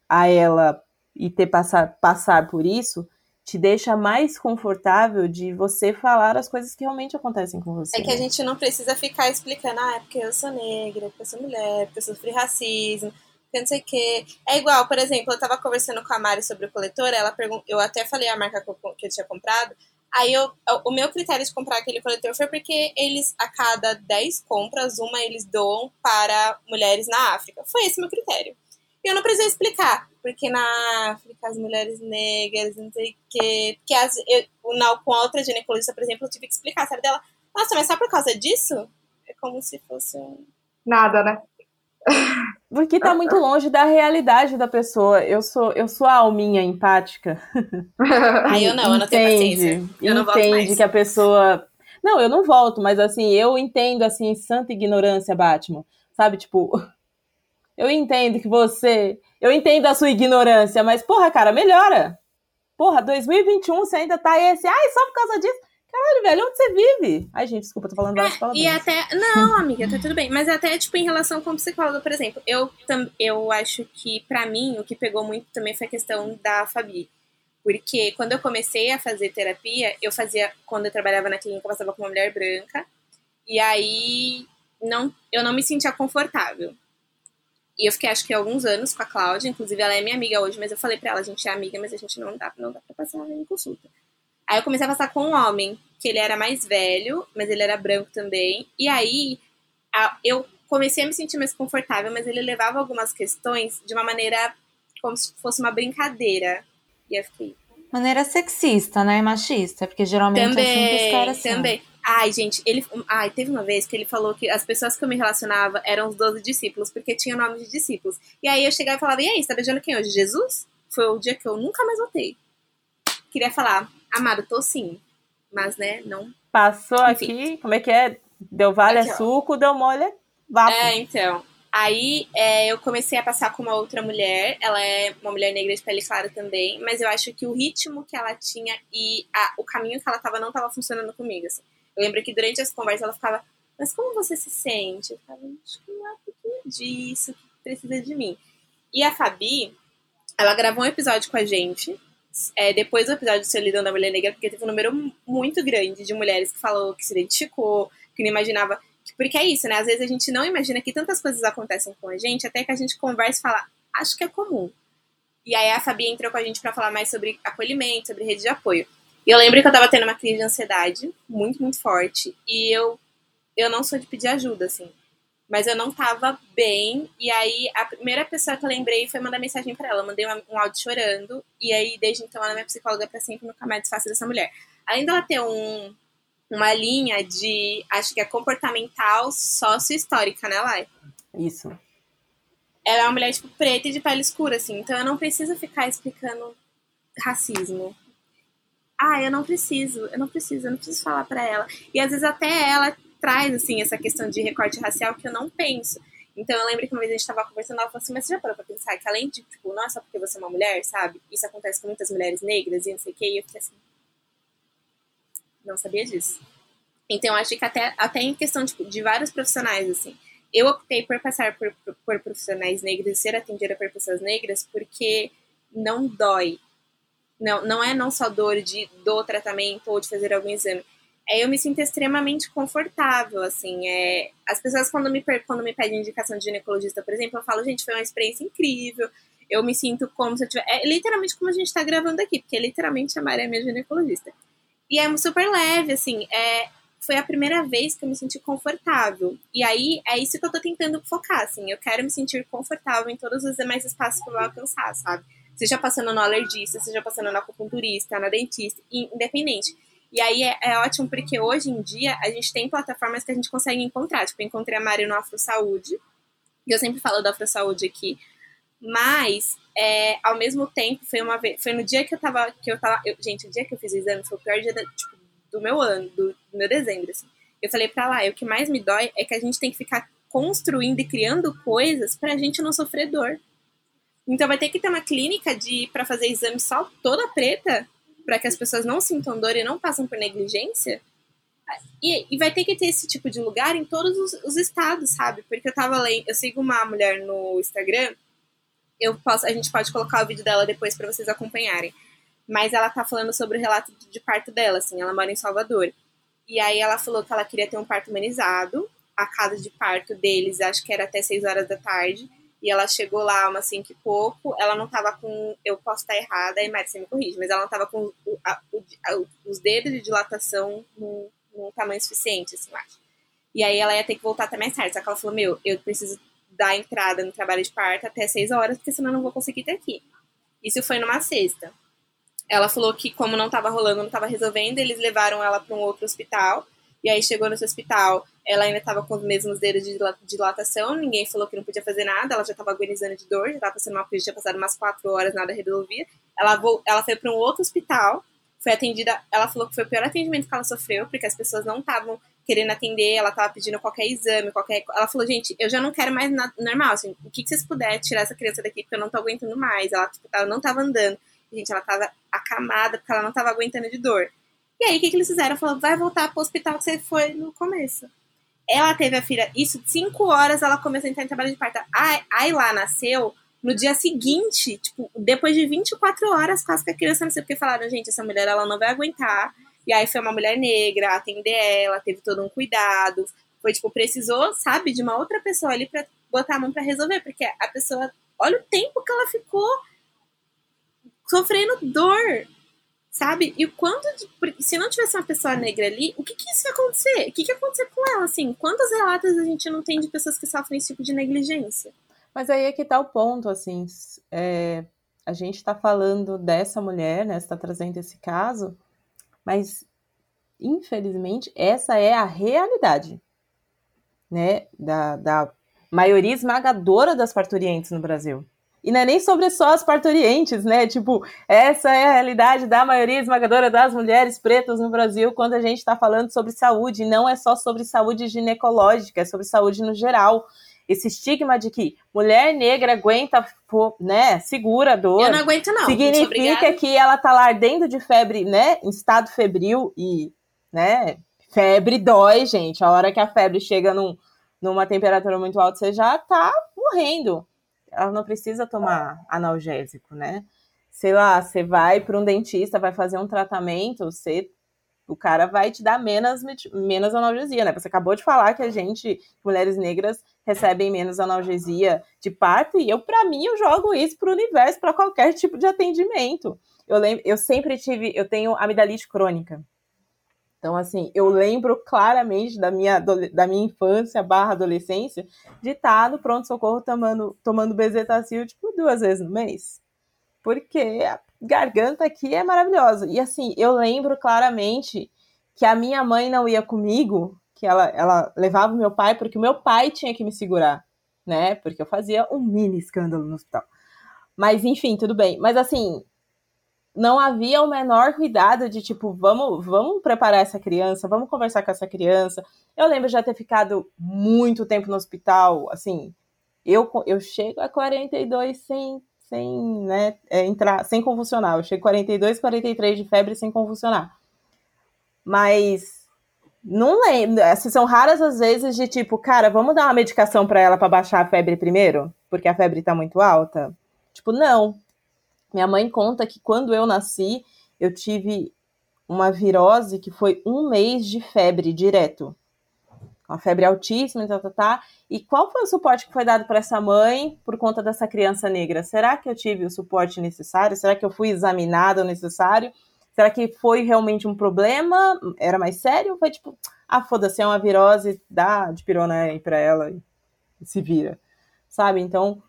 a ela e ter passar, passar por isso, te deixa mais confortável de você falar as coisas que realmente acontecem com você. É que a gente não precisa ficar explicando, ah, é porque eu sou negra, porque eu sou mulher, porque eu sofri racismo. porque não sei o quê. É igual, por exemplo, eu tava conversando com a Mari sobre o coletor, ela perguntou, eu até falei a marca que eu, que eu tinha comprado, Aí eu, o meu critério de comprar aquele coletor foi porque eles, a cada 10 compras, uma eles doam para mulheres na África. Foi esse meu critério. E eu não precisei explicar, porque na África as mulheres negras, não sei o quê. Porque as, eu, na, com a outra ginecologista, por exemplo, eu tive que explicar, sabe? Dela, nossa, mas só por causa disso? É como se fosse um. Nada, né? Porque tá muito longe da realidade da pessoa. Eu sou, eu sou a alminha empática. (laughs) Aí eu não, eu não tenho paciência. Eu não entende que a pessoa. Não, eu não volto, mas assim, eu entendo assim, santa ignorância, Batman. Sabe, tipo, eu entendo que você. Eu entendo a sua ignorância, mas, porra, cara, melhora. Porra, 2021 você ainda tá esse. Ai, só por causa disso. Caralho, velho, onde você vive? Ai, gente, desculpa, tô falando é, E até. Não, (laughs) amiga, tá tudo bem. Mas até, tipo, em relação com psicóloga, por exemplo, eu, eu acho que, para mim, o que pegou muito também foi a questão da Fabi. Porque quando eu comecei a fazer terapia, eu fazia. Quando eu trabalhava na clínica, eu passava com uma mulher branca. E aí não, eu não me sentia confortável. E eu fiquei, acho que, alguns anos com a Cláudia. Inclusive, ela é minha amiga hoje, mas eu falei pra ela, a gente é amiga, mas a gente não dá, não dá pra passar em consulta. Aí eu comecei a passar com um homem, que ele era mais velho, mas ele era branco também. E aí a, eu comecei a me sentir mais confortável, mas ele levava algumas questões de uma maneira como se fosse uma brincadeira. E eu fiquei. Maneira sexista, né? Machista, porque geralmente também, é assim que os caras Também. Ai, gente, ele. Ai, teve uma vez que ele falou que as pessoas que eu me relacionava eram os 12 discípulos, porque tinha nome de discípulos. E aí eu chegava e falava, e aí, você tá beijando quem hoje? Jesus? Foi o dia que eu nunca mais voltei. Queria falar, Amado, tô sim. Mas, né, não. Passou Enfim. aqui, como é que é? Deu vale aqui, é suco, deu mole é vapo. É, então. Aí é, eu comecei a passar com uma outra mulher, ela é uma mulher negra de pele clara também, mas eu acho que o ritmo que ela tinha e a, o caminho que ela tava não tava funcionando comigo. Assim. Eu lembro que durante as conversas ela ficava, mas como você se sente? Eu ficava, acho que não é disso, que precisa de mim. E a Fabi, ela gravou um episódio com a gente, é, depois do episódio de Solidão da Mulher Negra, porque teve um número muito grande de mulheres que falou que se identificou, que não imaginava. Porque é isso, né? Às vezes a gente não imagina que tantas coisas acontecem com a gente, até que a gente conversa e fala, acho que é comum. E aí a Fabi entrou com a gente para falar mais sobre acolhimento, sobre rede de apoio. E eu lembro que eu tava tendo uma crise de ansiedade muito, muito forte. E eu, eu não sou de pedir ajuda, assim mas eu não tava bem. E aí a primeira pessoa que eu lembrei foi mandar mensagem para ela. Eu mandei um áudio chorando. E aí, desde então, ela é minha psicóloga para sempre, nunca mais desfaço dessa mulher. Além dela ter um, uma linha de, acho que é comportamental sócio-histórica, né, Lai? Isso. Ela é uma mulher, tipo, preta e de pele escura, assim. Então eu não preciso ficar explicando racismo. Ah, eu não preciso, eu não preciso, eu não preciso falar para ela. E às vezes até ela traz, assim, essa questão de recorte racial que eu não penso. Então eu lembro que uma vez a gente tava conversando, ela falou assim, mas você já parou pra pensar que além de, tipo, não é só porque você é uma mulher, sabe? Isso acontece com muitas mulheres negras e não sei o quê, e eu fiquei assim, não sabia disso. Então eu acho que até, até em questão tipo, de vários profissionais, assim, eu optei por passar por, por, por profissionais negros e ser atendida por pessoas negras porque não dói. Não, não é não só dor de do tratamento ou de fazer algum exame, é, eu me sinto extremamente confortável, assim, é, as pessoas quando me, quando me pedem indicação de ginecologista, por exemplo, eu falo, gente, foi uma experiência incrível, eu me sinto como se eu tivesse, é literalmente como a gente tá gravando aqui, porque literalmente a Mari é minha ginecologista, e é super leve, assim, é, foi a primeira vez que eu me senti confortável, e aí é isso que eu tô tentando focar, assim, eu quero me sentir confortável em todos os demais espaços que eu vou alcançar, sabe, seja passando no alergista, seja passando na acupunturista, na dentista, independente, e aí é, é, ótimo porque hoje em dia a gente tem plataformas que a gente consegue encontrar. Tipo, eu encontrei a Mari no Afro Saúde, e eu sempre falo da Afro Saúde aqui. Mas, é, ao mesmo tempo, foi uma vez. Foi no dia que eu tava. Que eu tava eu, gente, o dia que eu fiz o exame foi o pior dia da, tipo, do meu ano, do, do meu dezembro. Assim. Eu falei pra lá, o que mais me dói é que a gente tem que ficar construindo e criando coisas pra gente não sofrer dor. Então vai ter que ter uma clínica de para fazer exame só toda preta para que as pessoas não sintam dor e não passem por negligência. E, e, vai ter que ter esse tipo de lugar em todos os, os, estados, sabe? Porque eu tava lendo, eu sigo uma mulher no Instagram, eu posso, a gente pode colocar o vídeo dela depois para vocês acompanharem. Mas ela tá falando sobre o relato de, parto dela, assim, ela mora em Salvador. E aí ela falou que ela queria ter um parto humanizado, a casa de parto deles, acho que era até 6 horas da tarde, E ela chegou lá umas 5 e pouco, ela não tava com. Eu posso estar errada, aí Mari, você me corrige, mas ela não tava com o, a, o, a, os dedos de dilatação num, num tamanho suficiente, assim, eu acho. E aí ela ia ter que voltar até mais tarde. Só que ela falou: Meu, eu preciso dar entrada no trabalho de parto até 6 horas, porque senão eu não vou conseguir ter aqui. Isso foi numa sexta. Ela falou que, como não tava rolando, não tava resolvendo, eles levaram ela para um outro hospital. E aí chegou nesse hospital, ela ainda estava com os mesmos dedos de dilatação, ninguém falou que não podia fazer nada, ela já estava agonizando de dor, já estava passando mal, porque tinha passado umas quatro horas, nada resolvia. Ela, ela foi para um outro hospital, foi atendida, ela falou que foi o pior atendimento que ela sofreu, porque as pessoas não estavam querendo atender, ela estava pedindo qualquer exame, qualquer. Ela falou, gente, eu já não quero mais nada normal, assim, o que, que vocês puderem tirar essa criança daqui, porque eu não tô aguentando mais. Ela, tipo, ela não estava andando. Gente, ela estava acamada, porque ela não estava aguentando de dor. E aí, o que, que eles fizeram? Falou, vai voltar pro hospital que você foi no começo. Ela teve a filha, isso, cinco horas ela começou a entrar em trabalho de parto. Aí lá nasceu, no dia seguinte, tipo, depois de 24 horas, quase que a criança nasceu, porque falaram, gente, essa mulher ela não vai aguentar. E aí foi uma mulher negra atender ela, teve todo um cuidado. Foi, tipo, precisou, sabe, de uma outra pessoa ali pra botar a mão pra resolver, porque a pessoa, olha o tempo que ela ficou sofrendo dor sabe? E quando, se não tivesse uma pessoa negra ali, o que que isso ia acontecer? O que que ia acontecer com ela, assim? Quantos relatos a gente não tem de pessoas que sofrem esse tipo de negligência? Mas aí é que tá o ponto, assim, é, a gente está falando dessa mulher, né, está trazendo esse caso, mas infelizmente essa é a realidade, né, da, da maioria esmagadora das parturientes no Brasil. E não é nem sobre só as parturientes, né? Tipo, essa é a realidade da maioria esmagadora das mulheres pretas no Brasil quando a gente está falando sobre saúde. E não é só sobre saúde ginecológica, é sobre saúde no geral. Esse estigma de que mulher negra aguenta, né, segura a dor. Eu não aguento, não. Significa que ela tá lá ardendo de febre, né, em estado febril e, né, febre dói, gente. A hora que a febre chega num, numa temperatura muito alta, você já tá morrendo ela não precisa tomar analgésico, né? Sei lá, você vai para um dentista, vai fazer um tratamento, você o cara vai te dar menos, menos analgesia, né? Você acabou de falar que a gente, mulheres negras, recebem menos analgesia de parto, e eu, para mim, eu jogo isso pro universo, para qualquer tipo de atendimento. Eu, lembro, eu sempre tive, eu tenho amidalite crônica. Então, assim, eu lembro claramente da minha, da minha infância barra adolescência de estar no pronto-socorro tomando, tomando bezetacil, tipo, duas vezes no mês. Porque a garganta aqui é maravilhosa. E, assim, eu lembro claramente que a minha mãe não ia comigo, que ela, ela levava o meu pai, porque o meu pai tinha que me segurar, né? Porque eu fazia um mini escândalo no hospital. Mas, enfim, tudo bem. Mas, assim, não havia o menor cuidado de tipo, vamos, vamos preparar essa criança, vamos conversar com essa criança. Eu lembro já ter ficado muito tempo no hospital, assim, eu, eu chego a 42 sem, sem né, é, entrar, sem convulsionar. Eu chego 42, 43 de febre sem convulsionar. Mas não lembro, assim, são raras as vezes de tipo, cara, vamos dar uma medicação para ela para baixar a febre primeiro, porque a febre tá muito alta. Tipo, não, minha mãe conta que quando eu nasci, eu tive uma virose que foi um mês de febre direto. Uma febre altíssima, tá, tá, tá. E qual foi o suporte que foi dado para essa mãe por conta dessa criança negra? Será que eu tive o suporte necessário? Será que eu fui examinada o necessário? Será que foi realmente um problema? Era mais sério? Foi tipo, ah, foda-se, é uma virose, dá de pirona aí pra ela e se vira. Sabe? Então,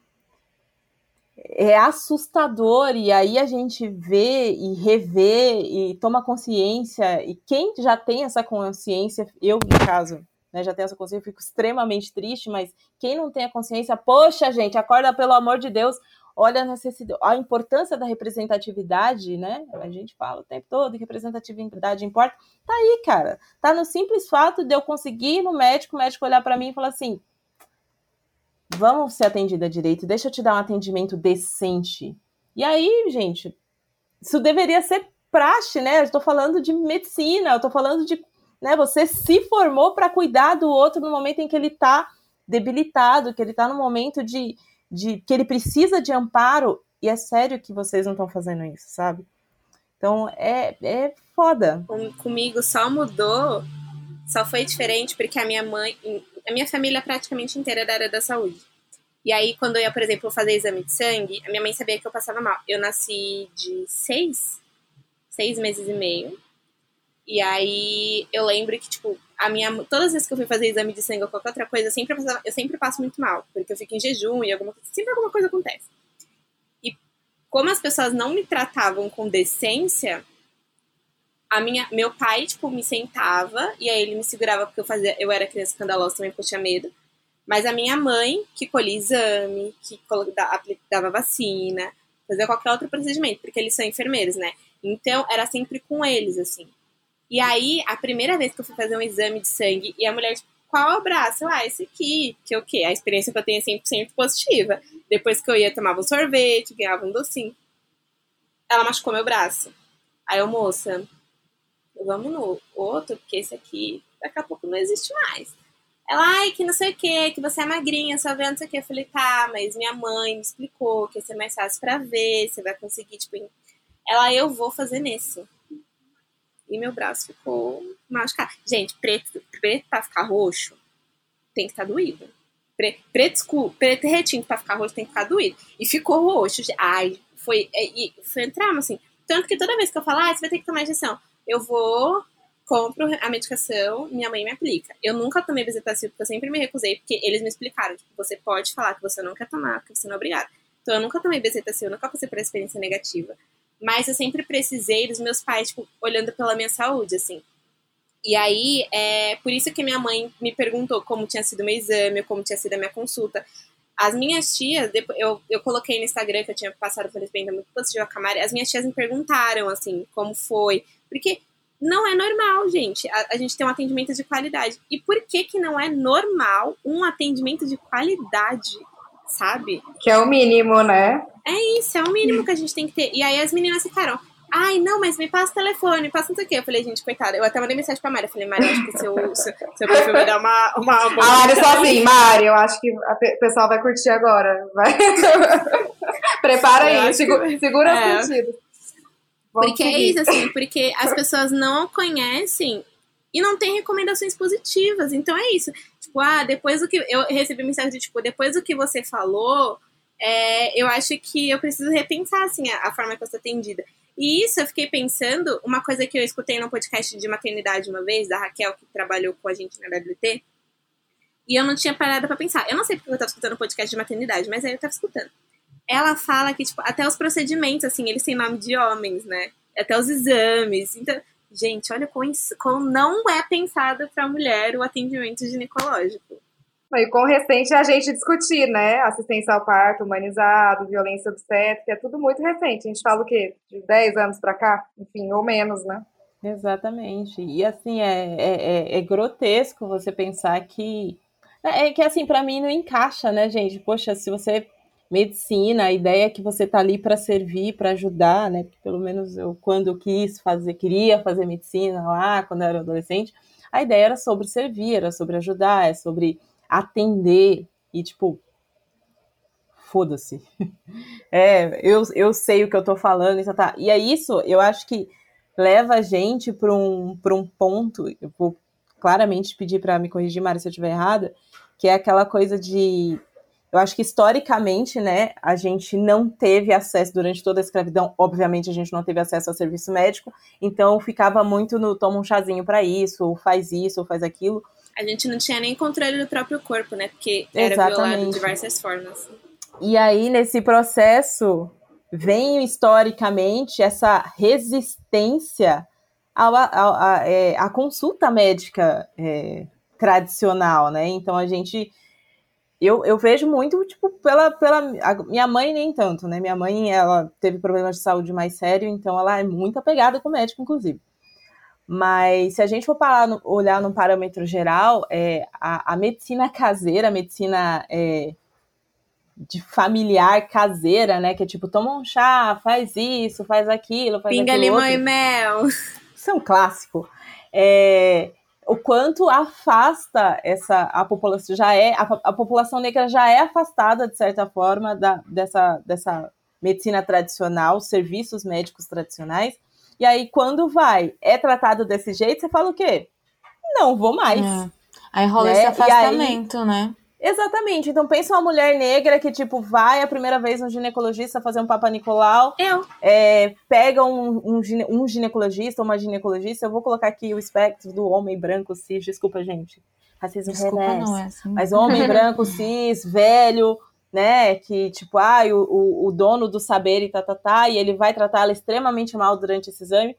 é assustador e aí a gente vê e revê e toma consciência e quem já tem essa consciência, eu no caso, né, já tenho essa consciência, eu fico extremamente triste, mas quem não tem a consciência, poxa gente, acorda pelo amor de Deus, olha a necessidade, a importância da representatividade, né? A gente fala o tempo todo que representatividade importa. Tá aí, cara. Tá no simples fato de eu conseguir ir no médico, o médico olhar para mim e falar assim: vamos ser atendida direito, deixa eu te dar um atendimento decente. E aí, gente, isso deveria ser praxe, né? Eu estou falando de medicina, eu estou falando de, né, você se formou para cuidar do outro no momento em que ele está debilitado, que ele está no momento de, de que ele precisa de amparo, e é sério que vocês não estão fazendo isso, sabe? Então é, é foda. Com, comigo só mudou, só foi diferente porque a minha mãe, a minha família praticamente inteira é da área da saúde. E aí, quando eu ia, por exemplo, fazer exame de sangue, a minha mãe sabia que eu passava mal. Eu nasci de seis, seis meses e meio. E aí, eu lembro que, tipo, a minha, todas as vezes que eu fui fazer exame de sangue ou qualquer outra coisa, eu sempre, passava, eu sempre passo muito mal. Porque eu fico em jejum e alguma, sempre alguma coisa acontece. E como as pessoas não me tratavam com decência, a minha, meu pai, tipo, me sentava e aí ele me segurava porque eu fazia, eu era criança escandalosa também porque eu tinha medo. Mas a minha mãe, que colhia exame, que dava vacina, fazia qualquer outro procedimento, porque eles são enfermeiros, né? Então, era sempre com eles, assim. E aí, a primeira vez que eu fui fazer um exame de sangue, e a mulher, tipo, qual é o braço? Ah, esse aqui. Que o quê? A experiência que eu tenho é 100% positiva. Depois que eu ia, tomava um sorvete, ganhava um docinho. Ela machucou meu braço. Aí eu, moça, vamos no outro, porque esse aqui daqui a pouco não existe mais. Ela, ai, que não sei o que, que você é magrinha, só vê não sei o que. Eu falei, tá, mas minha mãe me explicou que ia ser mais fácil pra ver, você vai conseguir, tipo. Ela, eu vou fazer nesse. E meu braço ficou machucado. Gente, preto, preto pra ficar roxo tem que estar tá doído. Preto, preto escuro, preto retinto pra ficar roxo tem que ficar doído. E ficou roxo. Ai, foi, é, e, foi entrar, assim. Tanto que toda vez que eu falo, ah, você vai ter que tomar injeção, eu vou compro a medicação, minha mãe me aplica. Eu nunca tomei bezetacil, porque eu sempre me recusei, porque eles me explicaram, tipo, você pode falar que você não quer tomar, porque você não é obrigado. Então eu nunca tomei bezetacil, eu nunca passei por experiência negativa. Mas eu sempre precisei dos meus pais, tipo, olhando pela minha saúde, assim. E aí, é por isso que minha mãe me perguntou como tinha sido meu exame, como tinha sido a minha consulta. As minhas tias, eu, eu coloquei no Instagram que eu tinha passado por experiência muito positiva com a Mari, as minhas tias me perguntaram, assim, como foi. Porque não é normal, gente. A, a, gente tem um atendimento de qualidade. E por que que não é normal um atendimento de qualidade, sabe? Que é o mínimo, né? É isso, é o mínimo que a gente tem que ter. E aí as meninas ficaram, ai, não, mas me passa o telefone, passa não sei o quê. Eu falei, gente, coitada, eu até mandei mensagem pra Mari. Eu falei, Mari, eu acho que seu, seu, seu (laughs) perfil vai dar uma. uma boa a Mari só assim, Mari, eu acho que o pessoal vai curtir agora. Vai. (laughs) Prepara aí, segura, que... segura é. as curtidas. Porque é isso, assim, porque as pessoas não conhecem e não tem recomendações positivas. Então é isso. Tipo, ah, depois do que. Eu recebi mensagem de, tipo, depois do que você falou, é, eu acho que eu preciso repensar, assim, a, a, forma que eu sou atendida. E isso eu fiquei pensando, uma coisa que eu escutei no podcast de maternidade uma vez, da Raquel, que trabalhou com a gente na WT, e eu não tinha parado para pensar. Eu não sei porque eu tava escutando o podcast de maternidade, mas aí eu tava escutando ela fala que, tipo, até os procedimentos, assim, eles têm nome de homens, né? Até os exames. Então, gente, olha como, como não é pensado para mulher o atendimento ginecológico. E com recente a gente discutir, né? Assistência ao parto humanizado, violência obstétrica, é tudo muito recente. A gente fala o quê? De 10 anos para cá? Enfim, ou menos, né? Exatamente. E assim, é, é, é, é grotesco você pensar que. É que assim, para mim não encaixa, né, gente? Poxa, se você medicina, a ideia é que você está ali para servir, para ajudar, né? Porque pelo menos eu, quando eu quis fazer, queria fazer medicina lá, quando eu era adolescente, a ideia era sobre servir, era sobre ajudar, é sobre atender e, tipo, foda-se. (laughs) É, eu, eu sei o que eu tô falando e tá. E é isso, eu acho que leva a gente para um, um ponto, eu vou claramente pedir para me corrigir, Mari, se eu estiver errada, que é aquela coisa de eu acho que historicamente, né, a gente não teve acesso durante toda a escravidão, obviamente a gente não teve acesso ao serviço médico, então ficava muito no toma um chazinho para isso, ou faz isso, ou faz aquilo. A gente não tinha nem controle do próprio corpo, né, porque era Exatamente. violado de diversas formas. E aí nesse processo vem historicamente essa resistência à, é, à, consulta médica é, tradicional, né? Então a gente eu, eu vejo muito, tipo, pela, pela. minha mãe nem tanto, né? Minha mãe, ela teve problemas de saúde mais sério, então ela é muito apegada com o médico, inclusive. Mas se a gente for parar, olhar no parâmetro geral, é, a, a medicina caseira, a medicina é, de familiar caseira, né? Que é tipo, toma um chá, faz isso, faz aquilo, faz Pinga limão outro. e mel. Isso é um clássico. É, o quanto afasta essa a população já é a, a, população negra já é afastada de certa forma da, dessa, dessa medicina tradicional, serviços médicos tradicionais. E aí quando vai é tratado desse jeito, você fala o quê? Não vou mais. É. Aí rola né? esse afastamento, aí, né? Exatamente. Então pensa uma mulher negra que, tipo, vai a primeira vez no ginecologista fazer um Papa Nicolau. Eu. É, pega um, um, gine, um ginecologista, uma ginecologista. Eu vou colocar aqui o espectro do homem branco cis. Desculpa, gente. Racismo Desculpa, reverso. não é assim. Mas homem (laughs) branco cis, velho, né? Que, tipo, ah, o, o, dono do saber e tá, tá, tá. E ele vai tratá-la extremamente mal durante esse exame.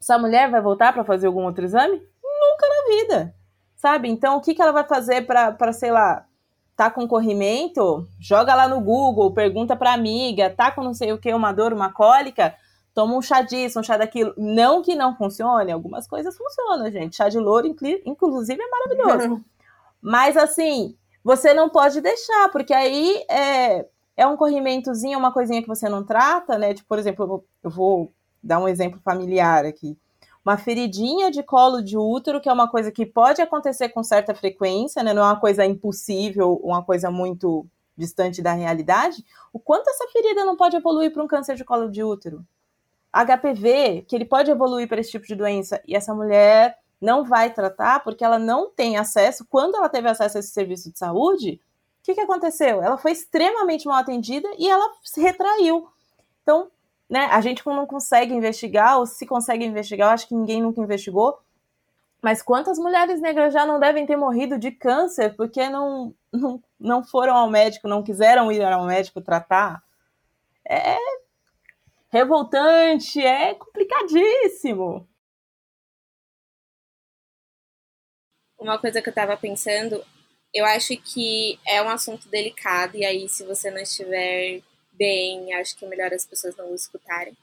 Essa mulher vai voltar para fazer algum outro exame? Nunca na vida sabe? Então, o que, que ela vai fazer para, sei lá, tá com corrimento? Joga lá no Google, pergunta pra amiga, tá com não sei o que, uma dor, uma cólica? Toma um chá disso, um chá daquilo. Não que não funcione, algumas coisas funcionam, gente. Chá de louro, inclusive, é maravilhoso. Mas, assim, você não pode deixar, porque aí é, é um corrimentozinho, uma coisinha que você não trata, né? Tipo, por exemplo, eu vou, eu vou dar um exemplo familiar aqui uma feridinha de colo de útero, que é uma coisa que pode acontecer com certa frequência, né? Não é uma coisa impossível, uma coisa muito distante da realidade. O quanto essa ferida não pode evoluir para um câncer de colo de útero? HPV, que ele pode evoluir para esse tipo de doença, e essa mulher não vai tratar porque ela não tem acesso. Quando ela teve acesso a esse serviço de saúde, o que, que aconteceu? Ela foi extremamente mal atendida e ela se retraiu. Então, né, a gente não consegue investigar, ou se consegue investigar, eu acho que ninguém nunca investigou. Mas quantas mulheres negras já não devem ter morrido de câncer porque não, não, não foram ao médico, não quiseram ir ao médico tratar? É revoltante, é complicadíssimo. Uma coisa que eu tava pensando, eu acho que é um assunto delicado, e aí, se você não estiver bem, acho que é melhor as pessoas não o escutarem.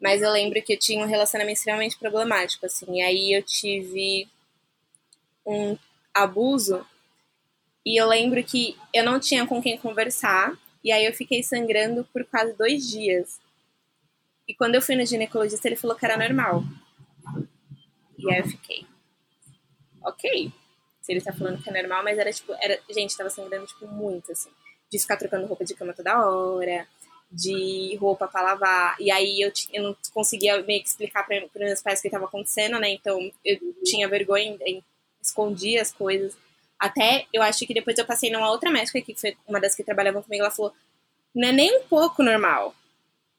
Mas eu lembro que eu tinha um relacionamento extremamente problemático, assim, e aí eu tive um abuso, e eu lembro que eu não tinha com quem conversar, e aí eu fiquei sangrando por quase dois dias. E quando eu fui no ginecologista, ele falou que era normal. E aí eu fiquei, ok. Se ele tá falando que é normal, mas era tipo, era, gente, tava sangrando, tipo, muito, assim de ficar trocando roupa de cama toda hora, de roupa para lavar. E aí eu, eu não conseguia meio que explicar para meus pais o que estava acontecendo, né? Então eu tinha vergonha, escondia as coisas. Até eu acho que depois eu passei numa outra médica, que foi uma das que trabalhavam comigo, ela falou: não é nem um pouco normal.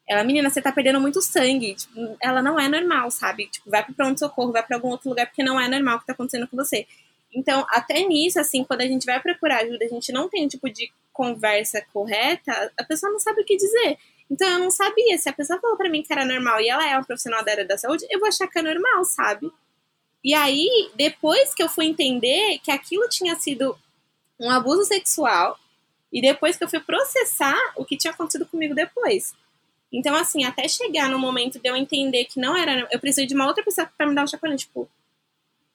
Ela, menina, você tá perdendo muito sangue. Tipo, ela não é normal, sabe? Tipo, vai pro pronto-socorro, vai pra algum outro lugar, porque não é normal o que tá acontecendo com você. Então, até nisso, assim, quando a gente vai procurar ajuda, a gente não tem um tipo de conversa correta, a pessoa não sabe o que dizer. Então eu não sabia. Se a pessoa falou para mim que era normal e ela é uma profissional da área da saúde, eu vou achar que é normal, sabe? E aí, depois que eu fui entender que aquilo tinha sido um abuso sexual, e depois que eu fui processar o que tinha acontecido comigo depois. Então, assim, até chegar no momento de eu entender que não era. Eu preciso de uma outra pessoa pra me dar um chacoalhão, tipo,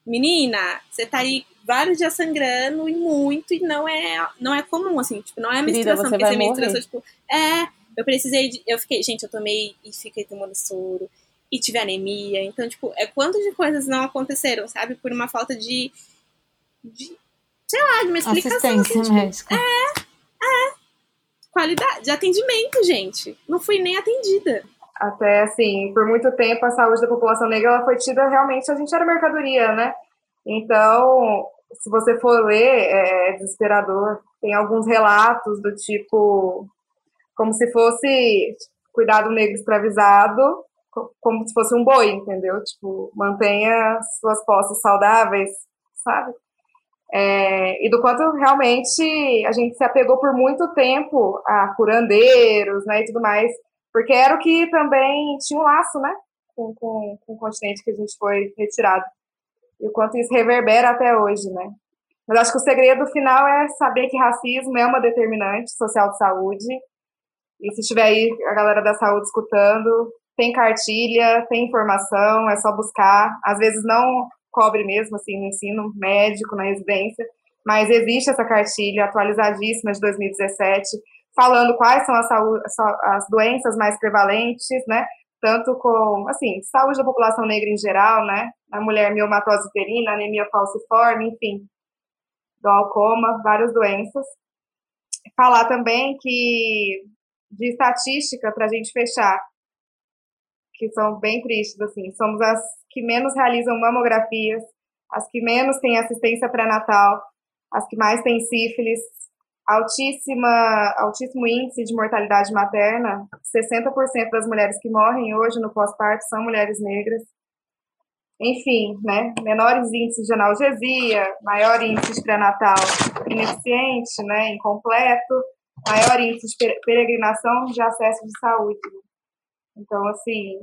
menina, você tá aí vários dias sangrando e muito, e não é, não é comum, assim, tipo, não é a menstruação, Querida, porque essa menstruação, tipo, é, eu precisei de, eu fiquei, gente, eu tomei e fiquei tomando soro, e tive anemia, então, tipo, é quanto de coisas não aconteceram, sabe, por uma falta de, de sei lá, de uma explicação. Assistência assim, médica. Tipo, é, é, qualidade de atendimento, gente, não fui nem atendida. Até assim, por muito tempo a saúde da população negra ela foi tida realmente, a gente era mercadoria, né? Então, se você for ler, é desesperador. Tem alguns relatos do tipo, como se fosse cuidar do negro escravizado, como se fosse um boi, entendeu? Tipo, mantenha suas posses saudáveis, sabe? É, e do quanto realmente a gente se apegou por muito tempo a curandeiros, né, e tudo mais, porque era o que também tinha um laço, né, com, com, com o continente que a gente foi retirado. E o quanto isso reverbera até hoje, né. Mas acho que o segredo final é saber que racismo é uma determinante social de saúde. E se estiver aí a galera da saúde escutando, tem cartilha, tem informação, é só buscar. Às vezes não cobre mesmo, assim, no ensino médico, na residência, mas existe essa cartilha atualizadíssima de 2017, falando quais são as, as doenças mais prevalentes, né? Tanto com, assim, saúde da população negra em geral, né? A mulher miomatose uterina, anemia falciforme, enfim, glaucoma, várias doenças. Falar também que, de estatística, para a gente fechar, que são bem tristes, assim, somos as que menos realizam mamografias, as que menos têm assistência pré-natal, as que mais têm sífilis, altíssima, altíssimo índice de mortalidade materna, 60% das mulheres que morrem hoje no pós-parto são mulheres negras. Enfim, né, menores índices de analgesia, maior índice de pré-natal ineficiente, né, incompleto, maior índice de peregrinação de acesso de saúde. Então, assim,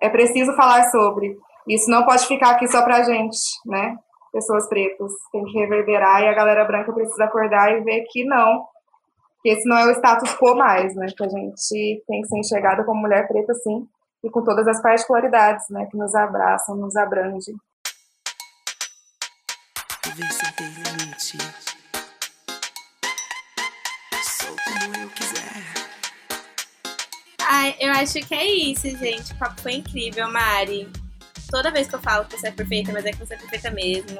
é preciso falar sobre. Isso não pode ficar aqui só pra gente, né? pessoas pretas. Tem que reverberar e a galera branca precisa acordar e ver que não, que esse não é o status quo mais, né? Que a gente tem que ser enxergada como mulher preta, sim, e com todas as particularidades, né? Que nos abraçam, nos abrange. Viver sem ter limite. Sou como eu quiser. Ai, eu acho que é isso, gente. O papo foi incrível, Mari toda vez que eu falo que você é perfeita, mas é que você é perfeita mesmo.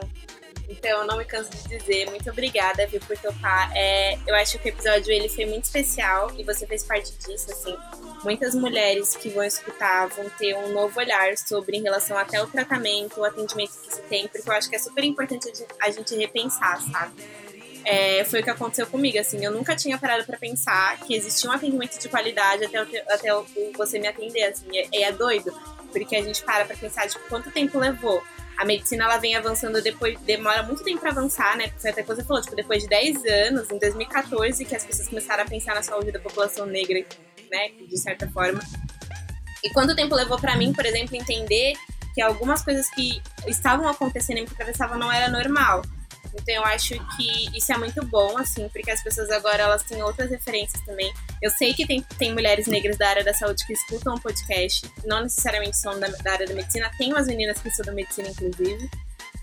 Então, não me canso de dizer muito obrigada, viu, por topar. É, eu acho que o episódio ele foi muito especial e você fez parte disso, assim. Muitas mulheres que vão escutar vão ter um novo olhar sobre em relação até o tratamento, o atendimento que se tem, porque eu acho que é super importante a gente repensar, sabe? É, foi o que aconteceu comigo, assim, eu nunca tinha parado para pensar que existia um atendimento de qualidade até, até você me atender, assim, é, é doido porque a gente para pra pensar, tipo, quanto tempo levou? A medicina, ela vem avançando depois, demora muito tempo pra avançar, né? Foi até coisa falou, tipo, depois de 10 anos, em 2014, que as pessoas começaram a pensar na saúde da população negra, né? De certa forma. E quanto tempo levou para mim, por exemplo, entender que algumas coisas que estavam acontecendo e me atravessavam não era normal. Então eu acho que isso é muito bom, assim, porque as pessoas agora elas têm outras referências também. Eu sei que tem, tem mulheres negras da área da saúde que escutam o podcast, não necessariamente são da, da área da medicina, tem umas meninas que estudam medicina, inclusive,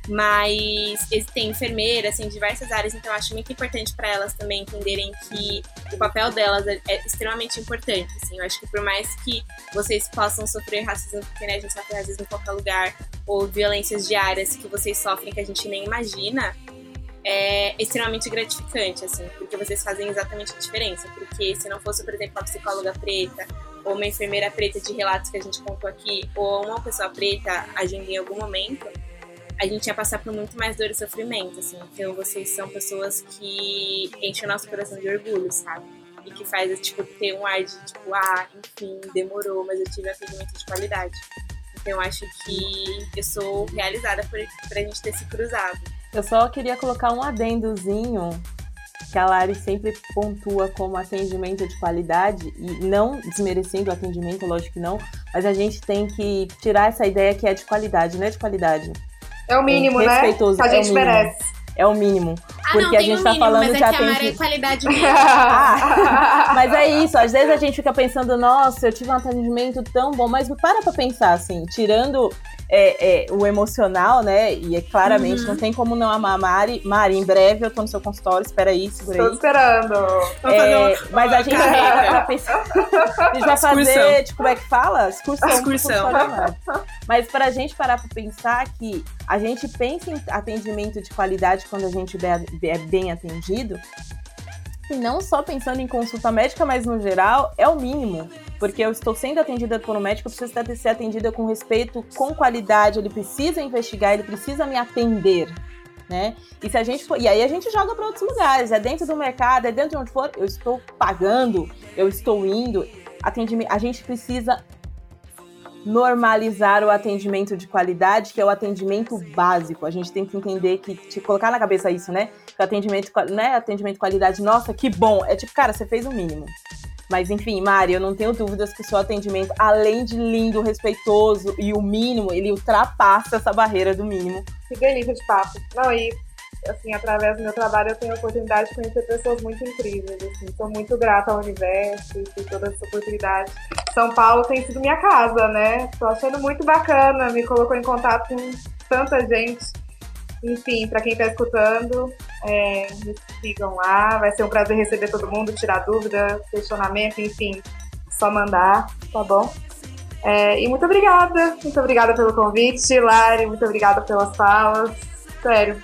mas tem enfermeiras, assim, diversas áreas, então eu acho muito importante para elas também entenderem que o papel delas é, é, extremamente importante, assim, eu acho que por mais que vocês possam sofrer racismo, porque né, a gente sofre racismo em qualquer lugar, ou violências diárias que vocês sofrem que a gente nem imagina, é extremamente gratificante, assim, porque vocês fazem exatamente a diferença. Porque se não fosse, por exemplo, uma psicóloga preta, ou uma enfermeira preta de relatos que a gente contou aqui, ou uma pessoa preta agindo em algum momento, a gente ia passar por muito mais dor e sofrimento, assim. Então vocês são pessoas que enchem o nosso coração de orgulho, sabe? E que faz, tipo, ter um ar de, tipo, ah, enfim, demorou, mas eu tive atendimento de qualidade. Então eu acho que eu sou realizada por, por a gente ter se cruzado. Eu só queria colocar um adendozinho que a Lari sempre pontua como atendimento de qualidade, e não desmerecendo o atendimento, lógico que não, mas a gente tem que tirar essa ideia que é de qualidade, não é de qualidade. É o mínimo, é né? Que a gente é merece. É o mínimo. Ah, porque não, a gente um tá mínimo, falando mas de é atendimento. Que a é qualidade mesmo. (laughs) ah, mas é isso, às vezes a gente fica pensando, nossa, eu tive um atendimento tão bom, mas para pra pensar assim, tirando é, é, o emocional, né? E é, claramente uhum. não tem como não amar a Mari. Mari, em breve eu tô no seu consultório, espera aí, segura aí. Tô esperando. É, mas a gente vai pensar. A gente vai fazer, tipo, como é que fala? Excursão. Excursão. Mas pra gente parar pra pensar que a gente pensa em atendimento de qualidade quando a gente é bem atendido, e não só pensando em consulta médica, mas no geral, é o mínimo. Porque eu estou sendo atendida por um médico, eu preciso ser atendida com respeito, com qualidade, ele precisa investigar, ele precisa me atender. Né? E se a gente for, e aí a gente joga para outros lugares, é dentro do mercado, é dentro de onde for, eu estou pagando, eu estou indo, atendimento, a gente precisa normalizar o atendimento de qualidade, que é o atendimento básico. A gente tem que entender que, te colocar na cabeça isso, né? Que atendimento, né? Atendimento de qualidade, nossa, que bom. É tipo, cara, você fez o mínimo. Mas enfim, Mari, eu não tenho dúvidas que o seu atendimento, além de lindo, respeitoso e o mínimo, ele ultrapassa essa barreira do mínimo. Que delícia de papo. Não, e assim, através do meu trabalho eu tenho a oportunidade de conhecer pessoas muito incríveis, assim, sou muito grata ao universo e por toda essa oportunidade. São Paulo tem sido minha casa, né? Tô achando muito bacana, me colocou em contato com tanta gente. Enfim, para quem está escutando, é, me sigam lá, vai ser um prazer receber todo mundo, tirar dúvida, questionamento, enfim, só mandar, tá bom? É, e muito obrigada, muito obrigada pelo convite, Lari, muito obrigada pelas falas. Sério,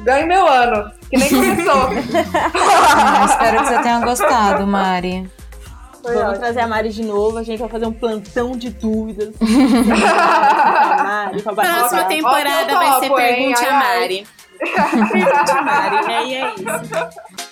ganhe meu ano, que nem começou. (laughs) ah, espero que você tenha gostado, Mari. Foi Vamos ótimo. trazer a Mari de novo, a gente vai fazer um plantão de dúvidas. (laughs) Mari, Próxima temporada vai ser (laughs) Pergunte a Mari. Pergunte a Mari, né? E é isso.